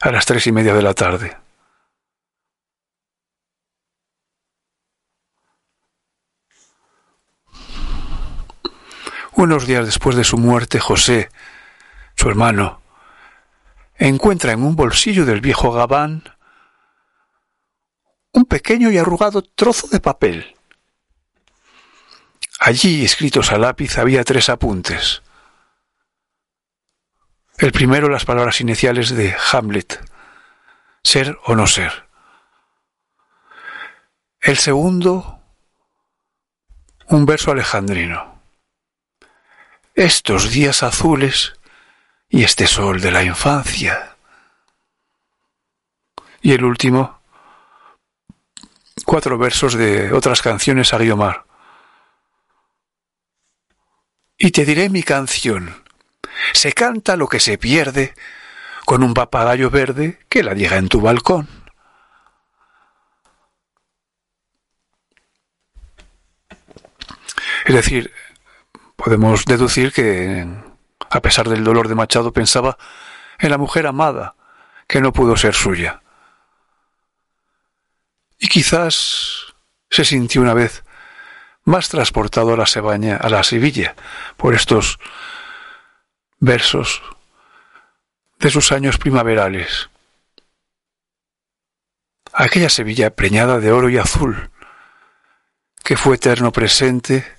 a las tres y media de la tarde. Unos días después de su muerte, José, su hermano, encuentra en un bolsillo del viejo gabán un pequeño y arrugado trozo de papel. Allí, escritos a lápiz, había tres apuntes. El primero las palabras iniciales de Hamlet, ser o no ser. El segundo, un verso alejandrino. Estos días azules y este sol de la infancia. Y el último, cuatro versos de otras canciones a Guiomar. Y te diré mi canción. Se canta lo que se pierde con un papagayo verde que la llega en tu balcón. Es decir, podemos deducir que, a pesar del dolor de Machado, pensaba en la mujer amada, que no pudo ser suya. Y quizás se sintió una vez más transportado a la, Sebaña, a la Sevilla por estos versos de sus años primaverales. Aquella Sevilla preñada de oro y azul, que fue eterno presente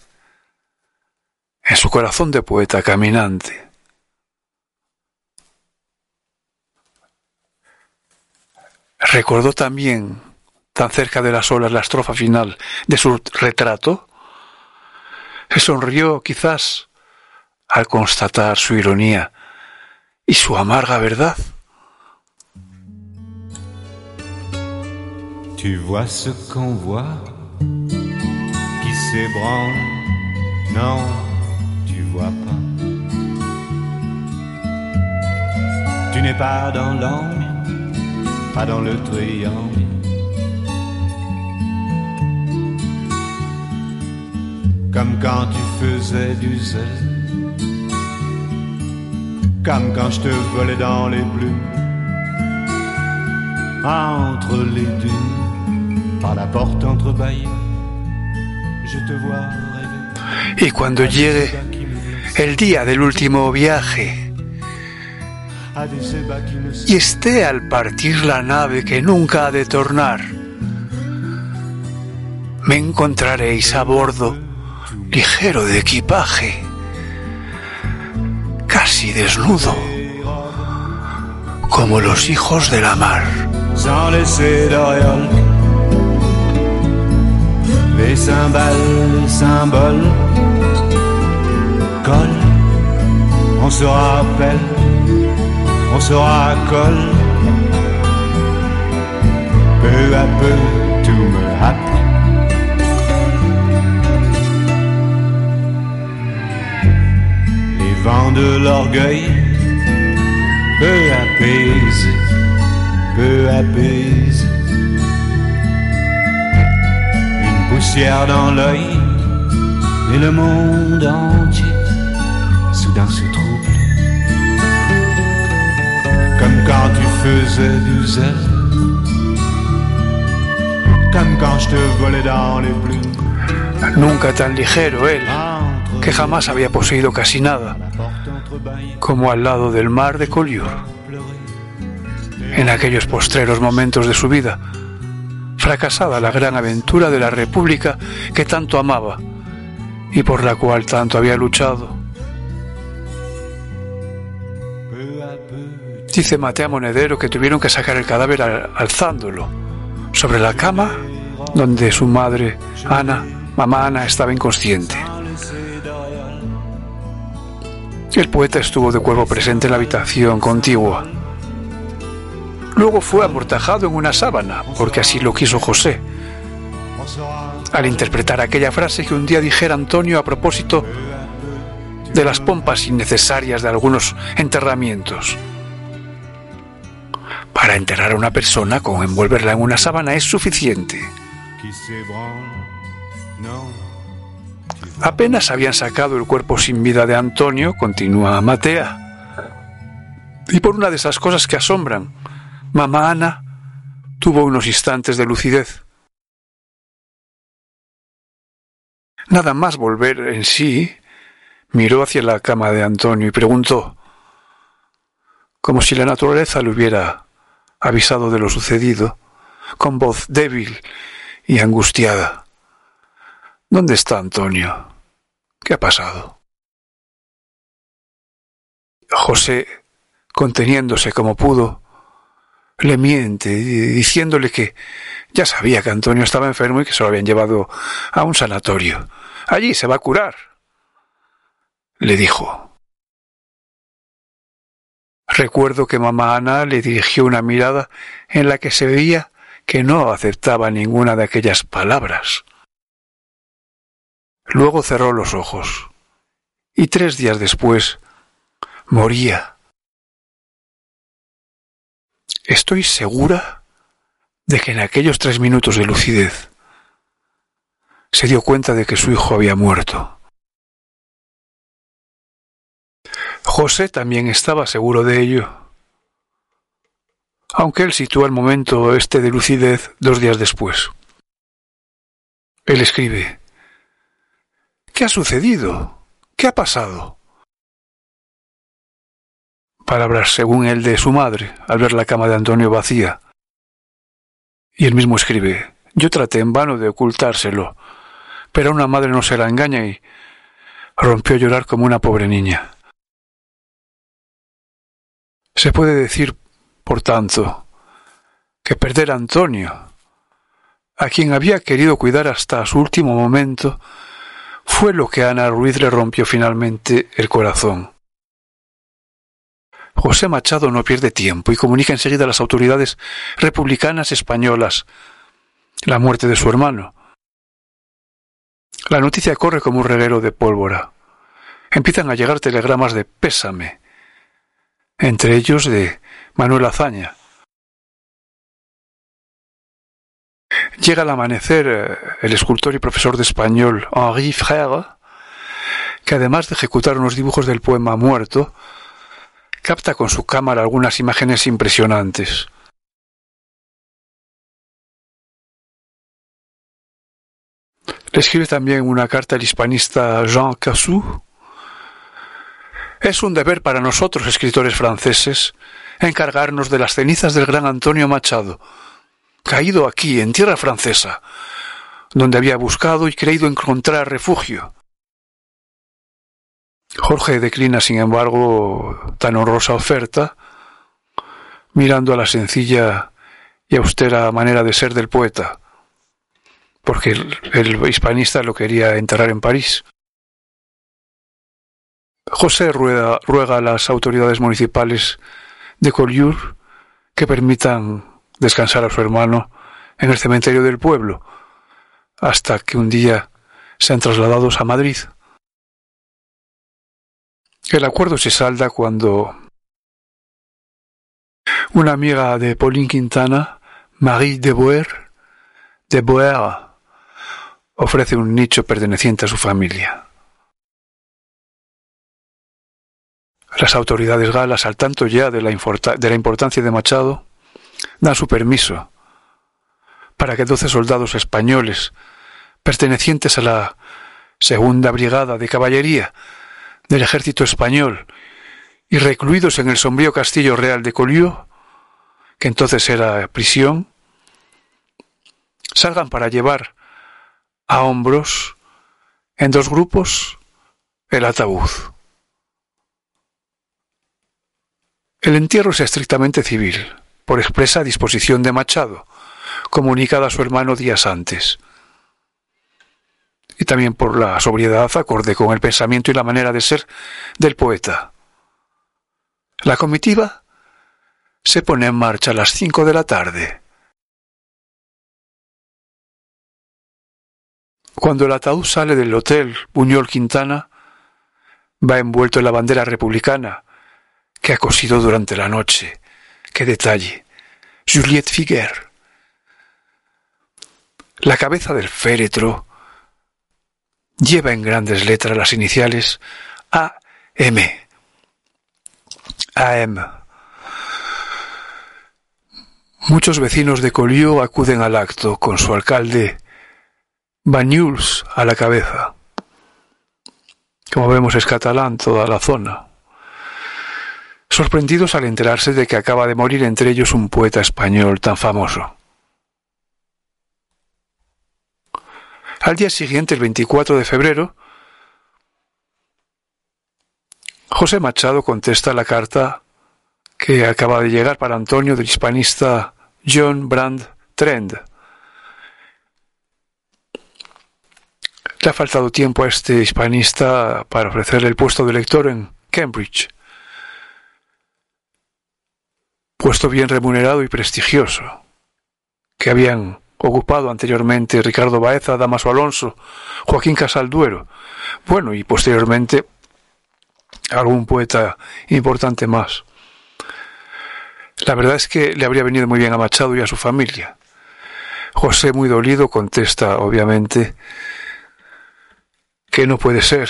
en su corazón de poeta caminante. Recordó también, tan cerca de las olas, la estrofa final de su retrato. Se sonrió quizás al constatar su ironía y su amarga verdad. Tu vois ce qu'on voit qui vois pas. Tu n'es pas dans l'ombre, pas dans le triangle. Comme quand tu faisais du zèle comme quand je te volais dans les plumes, entre les dunes, par la porte entrebâillée, je te vois rêver. Y cuando llegue el día del último viaje y esté al partir la nave que nunca ha de tornar, me encontraréis a bordo ligero de equipaje casi desnudo, como los hijos de la mar. On se rappelle, on se racole. Peu à peu, tout me happe. Les vents de l'orgueil, peu apaisés, peu apaisés. Une poussière dans l'œil, et le monde entier Nunca tan ligero él, que jamás había poseído casi nada, como al lado del mar de Collioure, en aquellos postreros momentos de su vida, fracasada la gran aventura de la República que tanto amaba y por la cual tanto había luchado. Dice Matea Monedero que tuvieron que sacar el cadáver al- alzándolo sobre la cama donde su madre, Ana, mamá Ana, estaba inconsciente. El poeta estuvo de cuerpo presente en la habitación contigua. Luego fue amortajado en una sábana, porque así lo quiso José, al interpretar aquella frase que un día dijera Antonio a propósito de las pompas innecesarias de algunos enterramientos. Para enterrar a una persona con envolverla en una sábana es suficiente. Apenas habían sacado el cuerpo sin vida de Antonio, continúa Matea. Y por una de esas cosas que asombran, mamá Ana tuvo unos instantes de lucidez. Nada más volver en sí, miró hacia la cama de Antonio y preguntó, como si la naturaleza le hubiera avisado de lo sucedido, con voz débil y angustiada. ¿Dónde está Antonio? ¿Qué ha pasado? José, conteniéndose como pudo, le miente diciéndole que ya sabía que Antonio estaba enfermo y que se lo habían llevado a un sanatorio. Allí se va a curar, le dijo. Recuerdo que mamá Ana le dirigió una mirada en la que se veía que no aceptaba ninguna de aquellas palabras. Luego cerró los ojos y tres días después moría. Estoy segura de que en aquellos tres minutos de lucidez se dio cuenta de que su hijo había muerto. José también estaba seguro de ello, aunque él sitúa el momento este de lucidez dos días después. Él escribe, ¿Qué ha sucedido? ¿Qué ha pasado? Palabras, según él, de su madre, al ver la cama de Antonio vacía. Y él mismo escribe, yo traté en vano de ocultárselo, pero una madre no se la engaña y rompió a llorar como una pobre niña. Se puede decir, por tanto, que perder a Antonio, a quien había querido cuidar hasta su último momento, fue lo que a Ana Ruiz le rompió finalmente el corazón. José Machado no pierde tiempo y comunica enseguida a las autoridades republicanas españolas la muerte de su hermano. La noticia corre como un reguero de pólvora. Empiezan a llegar telegramas de pésame, entre ellos de Manuel Azaña. Llega al amanecer eh, el escultor y profesor de español Henri Frère, que además de ejecutar unos dibujos del poema muerto, capta con su cámara algunas imágenes impresionantes. Le escribe también una carta al hispanista Jean Cassou, es un deber para nosotros, escritores franceses, encargarnos de las cenizas del gran Antonio Machado, caído aquí, en tierra francesa, donde había buscado y creído encontrar refugio. Jorge declina, sin embargo, tan honrosa oferta, mirando a la sencilla y austera manera de ser del poeta, porque el, hispanista lo quería enterrar en París. José ruega, a las autoridades municipales de Collioure que permitan descansar a su hermano en el cementerio del pueblo, hasta que un día sean trasladados a Madrid. El acuerdo se salda cuando una amiga de Pauline Quintana, Marie de Boer, de Boer, ofrece un nicho perteneciente a su familia. Las autoridades galas, al tanto ya de la, de la importancia de Machado, dan su permiso para que doce soldados españoles, pertenecientes a la segunda brigada de caballería del ejército español y recluidos en el sombrío castillo real de Collioure, que entonces era prisión, salgan para llevar a hombros en dos grupos el ataúd. El entierro es estrictamente civil, por expresa disposición de Machado, comunicada a su hermano días antes. Y también por la sobriedad acorde con el pensamiento y la manera de ser del poeta. La comitiva se pone en marcha a las cinco de la tarde. Cuando el ataúd sale del hotel Buñol Quintana, va envuelto en la bandera republicana, que ha cosido durante la noche. ¡Qué detalle! Juliette Figuer. La cabeza del féretro lleva en grandes letras las iniciales AM. AM. Muchos vecinos de Collioure acuden al acto con su alcalde Banyuls a la cabeza. Como vemos es catalán toda la zona sorprendidos al enterarse de que acaba de morir entre ellos un poeta español tan famoso. Al día siguiente, el 24 de febrero, José Machado contesta la carta que acaba de llegar para Antonio del hispanista John Brand Trend. Le ha faltado tiempo a este hispanista para ofrecerle el puesto de lector en Cambridge. Puesto bien remunerado y prestigioso, que habían ocupado anteriormente Ricardo Baeza, Damaso Alonso, Joaquín Casalduero, bueno, y posteriormente algún poeta importante más. La verdad es que le habría venido muy bien a Machado y a su familia. José, muy dolido, contesta, obviamente, que no puede ser.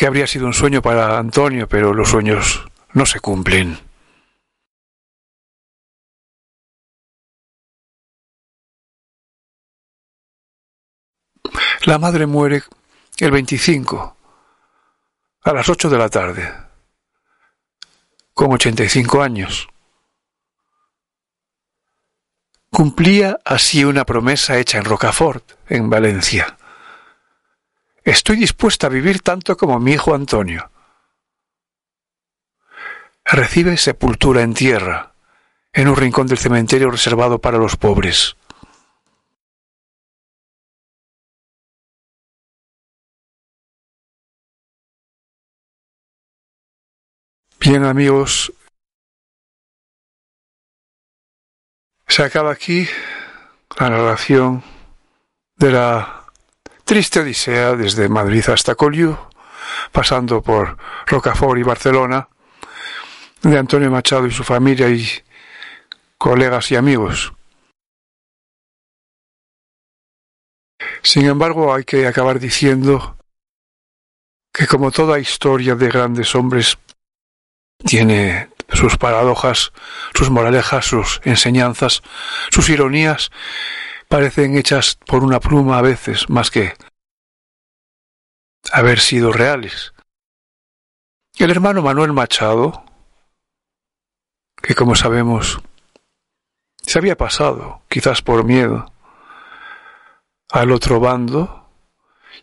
Que habría sido un sueño para Antonio, pero los sueños no se cumplen. La madre muere el 25, a las 8 de la tarde, con 85 años. Cumplía así una promesa hecha en Rocafort, en Valencia. Estoy dispuesta a vivir tanto como mi hijo Antonio. Recibe sepultura en tierra, en un rincón del cementerio reservado para los pobres. Bien amigos, se acaba aquí la narración de la triste odisea desde Madrid hasta Collioure, pasando por Rocafort y Barcelona, de Antonio Machado y su familia y colegas y amigos. Sin embargo, hay que acabar diciendo que como toda historia de grandes hombres tiene sus paradojas, sus moralejas, sus enseñanzas, sus ironías, parecen hechas por una pluma a veces, más que haber sido reales. El hermano Manuel Machado, que como sabemos se había pasado, quizás por miedo, al otro bando,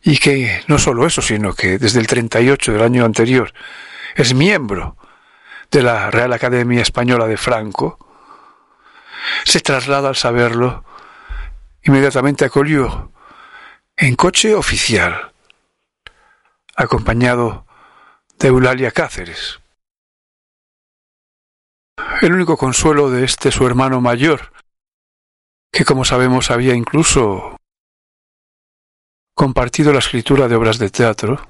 y que no solo eso, sino que desde el 38 del año anterior es miembro de la Real Academia Española de Franco, se traslada al saberlo inmediatamente a Collioure en coche oficial, acompañado de Eulalia Cáceres. El único consuelo de este su hermano mayor, que como sabemos había incluso compartido la escritura de obras de teatro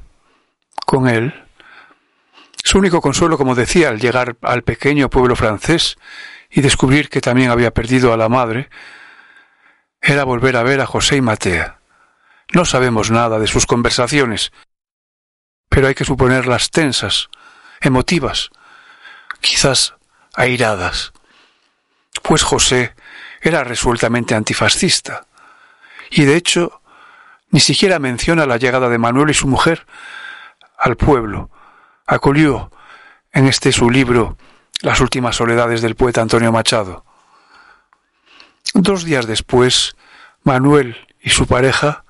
con él, su único consuelo, como decía, al llegar al pequeño pueblo francés y descubrir que también había perdido a la madre, era volver a ver a José y Matea. No sabemos nada de sus conversaciones, pero hay que suponerlas tensas, emotivas, quizás airadas, pues José era resueltamente antifascista, y de hecho ni siquiera menciona la llegada de Manuel y su mujer al pueblo, Acolió en este su libro Las últimas soledades del poeta Antonio Machado. Dos días después, Manuel y su pareja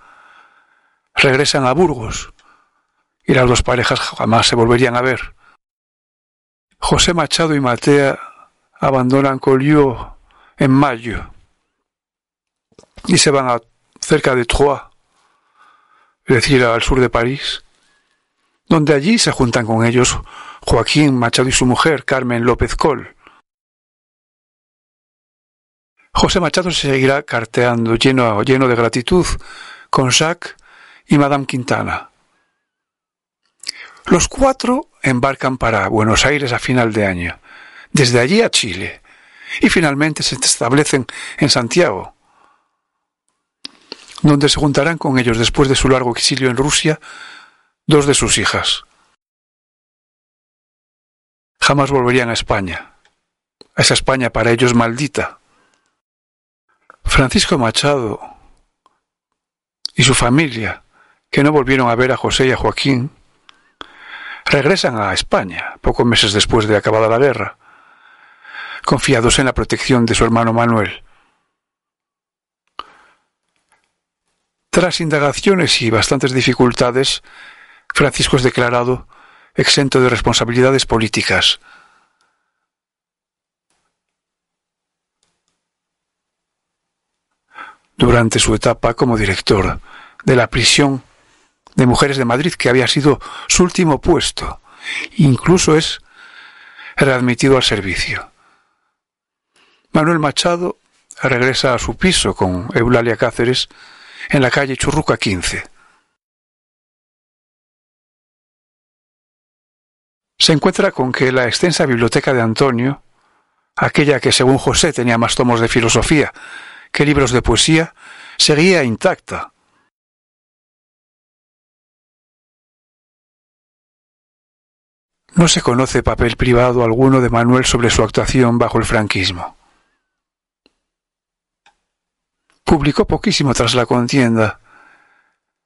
regresan a Burgos y las dos parejas jamás se volverían a ver. José Machado y Matea abandonan Collioure en mayo y se van a cerca de Troyes, es decir, al sur de París, donde allí se juntan con ellos Joaquín Machado y su mujer, Carmen López Col. José Machado se seguirá carteando lleno, lleno de gratitud con Jacques y Madame Quintana. Los cuatro embarcan para Buenos Aires a final de año, desde allí a Chile, y finalmente se establecen en Santiago, donde se juntarán con ellos después de su largo exilio en Rusia dos de sus hijas. Jamás volverían a España, a esa España para ellos maldita. Francisco Machado y su familia, que no volvieron a ver a José y a Joaquín, regresan a España pocos meses después de acabada la guerra, confiados en la protección de su hermano Manuel. Tras indagaciones y bastantes dificultades, Francisco es declarado exento de responsabilidades políticas. Durante su etapa como director de la prisión de mujeres de Madrid, que había sido su último puesto, incluso es readmitido al servicio. Manuel Machado regresa a su piso con Eulalia Cáceres en la calle Churruca 15. Se encuentra con que la extensa biblioteca de Antonio, aquella que según José tenía más tomos de filosofía que libros de poesía, seguía intacta. No se conoce papel privado alguno de Manuel sobre su actuación bajo el franquismo. Publicó poquísimo tras la contienda,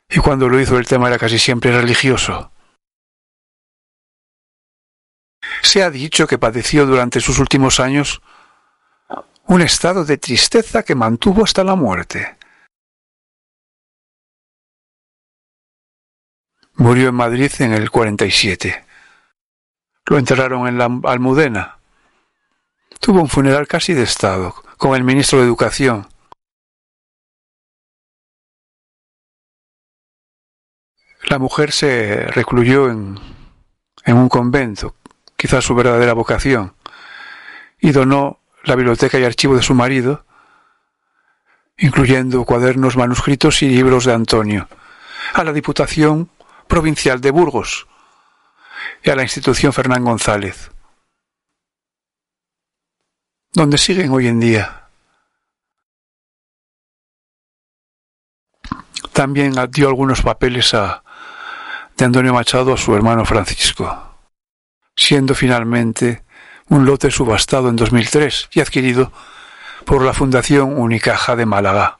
y cuando lo hizo el tema era casi siempre religioso. Se ha dicho que padeció durante sus últimos años un estado de tristeza que mantuvo hasta la muerte. Murió en Madrid en el 47. Lo enterraron en la Almudena. Tuvo un funeral casi de Estado, con el ministro de Educación, La mujer se recluyó en, en un convento, quizás su verdadera vocación, y donó la biblioteca y archivo de su marido, incluyendo cuadernos, manuscritos y libros de Antonio, a la Diputación Provincial de Burgos y a la institución Fernán González, donde siguen hoy en día. También dio algunos papeles a, de Antonio Machado a su hermano Francisco, siendo finalmente un lote subastado en 2003 y adquirido por la Fundación Unicaja de Málaga.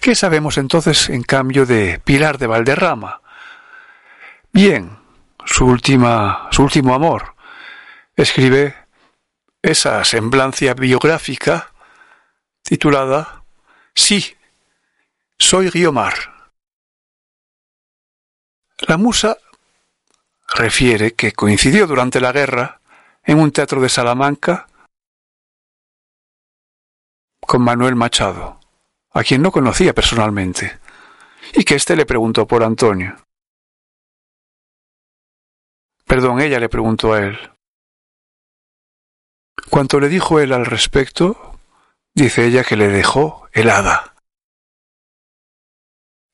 ¿Qué sabemos entonces en cambio de Pilar de Valderrama? Bien, su última, su último amor. Escribe esa semblancia biográfica titulada Sí, soy Guiomar. La musa refiere que coincidió durante la guerra en un teatro de Salamanca con Manuel Machado, a quien no conocía personalmente, y que éste le preguntó por Antonio. Perdón, ella le preguntó a él. Cuanto le dijo él al respecto, dice ella que le dejó helada.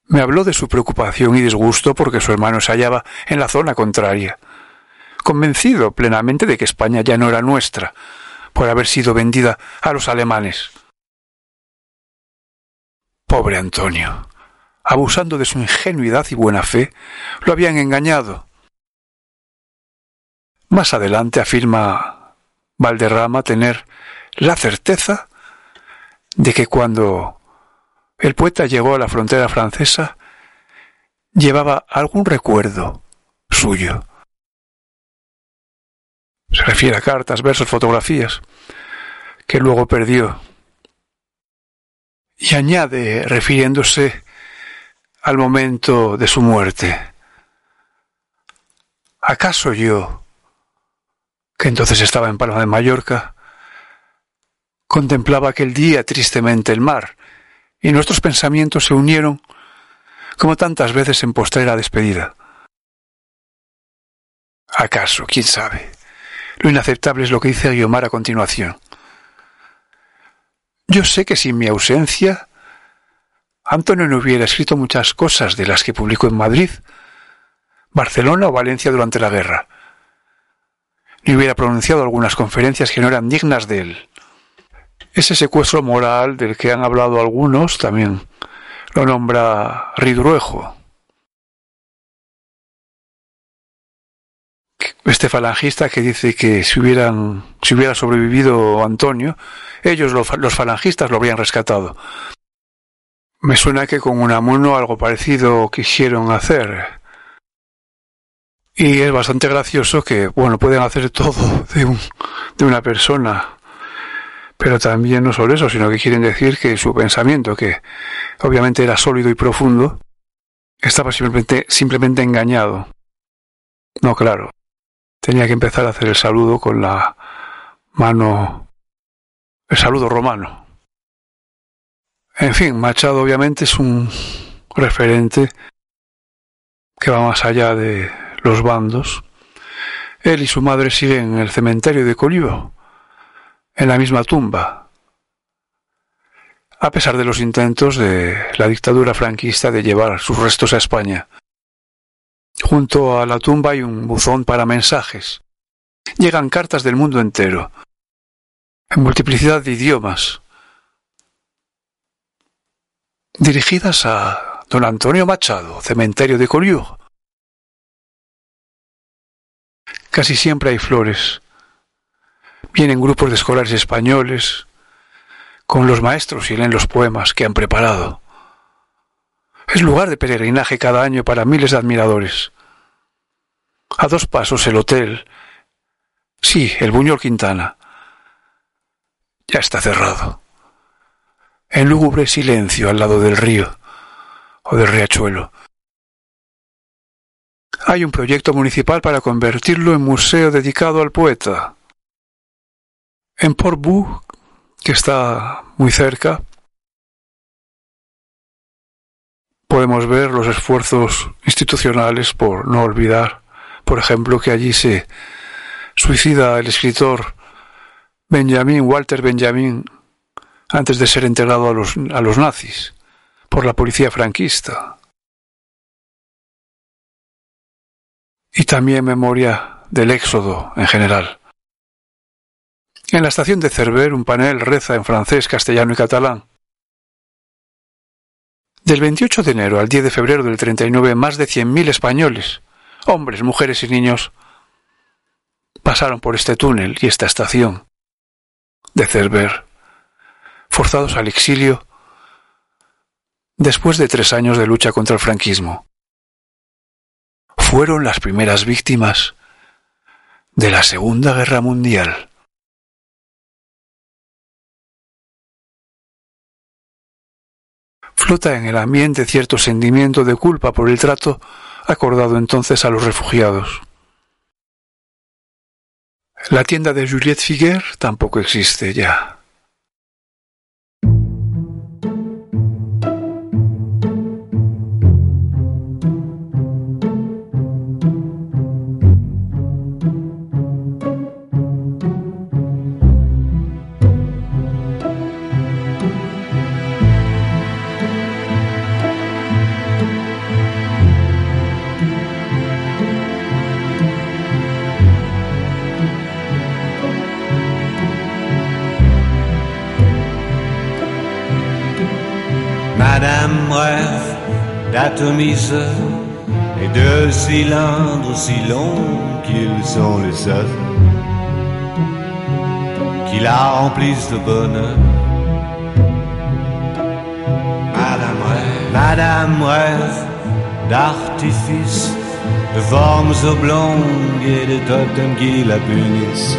Me habló de su preocupación y disgusto porque su hermano se hallaba en la zona contraria, convencido plenamente de que España ya no era nuestra, por haber sido vendida a los alemanes. Pobre Antonio. Abusando de su ingenuidad y buena fe, lo habían engañado. Más adelante afirma Valderrama tener la certeza de que cuando el poeta llegó a la frontera francesa, llevaba algún recuerdo suyo. Se refiere a cartas, versos, fotografías, que luego perdió. Y añade, refiriéndose al momento de su muerte, ¿acaso yo, que entonces estaba en Palma de Mallorca, contemplaba aquel día tristemente el mar, y nuestros pensamientos se unieron como tantas veces en postrera despedida. ¿Acaso? ¿Quién sabe? Lo inaceptable es lo que dice Guiomar a continuación. Yo sé que sin mi ausencia, Antonio no hubiera escrito muchas cosas de las que publicó en Madrid, Barcelona o Valencia durante la guerra. Ni hubiera pronunciado algunas conferencias que no eran dignas de él. Ese secuestro moral del que han hablado algunos también lo nombra Ridruejo. Este falangista que dice que si, hubieran, si hubiera sobrevivido Antonio, ellos los, falangistas lo habrían rescatado. Me suena que con Unamuno algo parecido quisieron hacer. Y es bastante gracioso que, bueno, pueden hacer todo de, un, de una persona pero también no solo eso, sino que quieren decir que su pensamiento, que obviamente era sólido y profundo, estaba simplemente, simplemente engañado. No, claro. Tenía que empezar a hacer el saludo con la mano, el saludo romano. En fin, Machado obviamente es un referente que va más allá de los bandos. Él y su madre siguen en el cementerio de Collioure, en la misma tumba, a pesar de los intentos de la dictadura franquista de llevar sus restos a España. Junto a la tumba hay un buzón para mensajes. Llegan cartas del mundo entero, en multiplicidad de idiomas, dirigidas a don Antonio Machado, cementerio de Collioure. Casi siempre hay flores. Vienen grupos de escolares españoles con los maestros y leen los poemas que han preparado. Es lugar de peregrinaje cada año para miles de admiradores. A dos pasos el hotel. Sí, el Buñol Quintana. Ya está cerrado. En lúgubre silencio al lado del río o del riachuelo. Hay un proyecto municipal para convertirlo en museo dedicado al poeta. En Portbou, que está muy cerca, podemos ver los esfuerzos institucionales por no olvidar, por ejemplo, que allí se suicida el escritor Benjamin, Walter Benjamin, antes de ser entregado a los, a los nazis por la policía franquista. Y también memoria del éxodo en general. En la estación de Cerver un panel reza en francés, castellano y catalán. Del 28 de enero al 10 de febrero del 39, más de 100.000 españoles, hombres, mujeres y niños, pasaron por este túnel y esta estación de Cerver, forzados al exilio después de tres años de lucha contra el franquismo. Fueron las primeras víctimas de la Segunda Guerra Mundial. Flota en el ambiente cierto sentimiento de culpa por el trato acordado entonces a los refugiados. La tienda de Juliette Figuer tampoco existe ya. Madame rêve d'atomiseur et de cylindres si longs qu'ils sont les seuls qui la remplissent de bonheur. Madame rêve, Madame rêve d'artifices, de formes oblongues et de totems qui la punissent.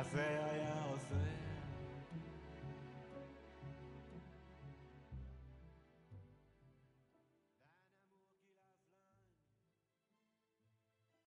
I say é, é,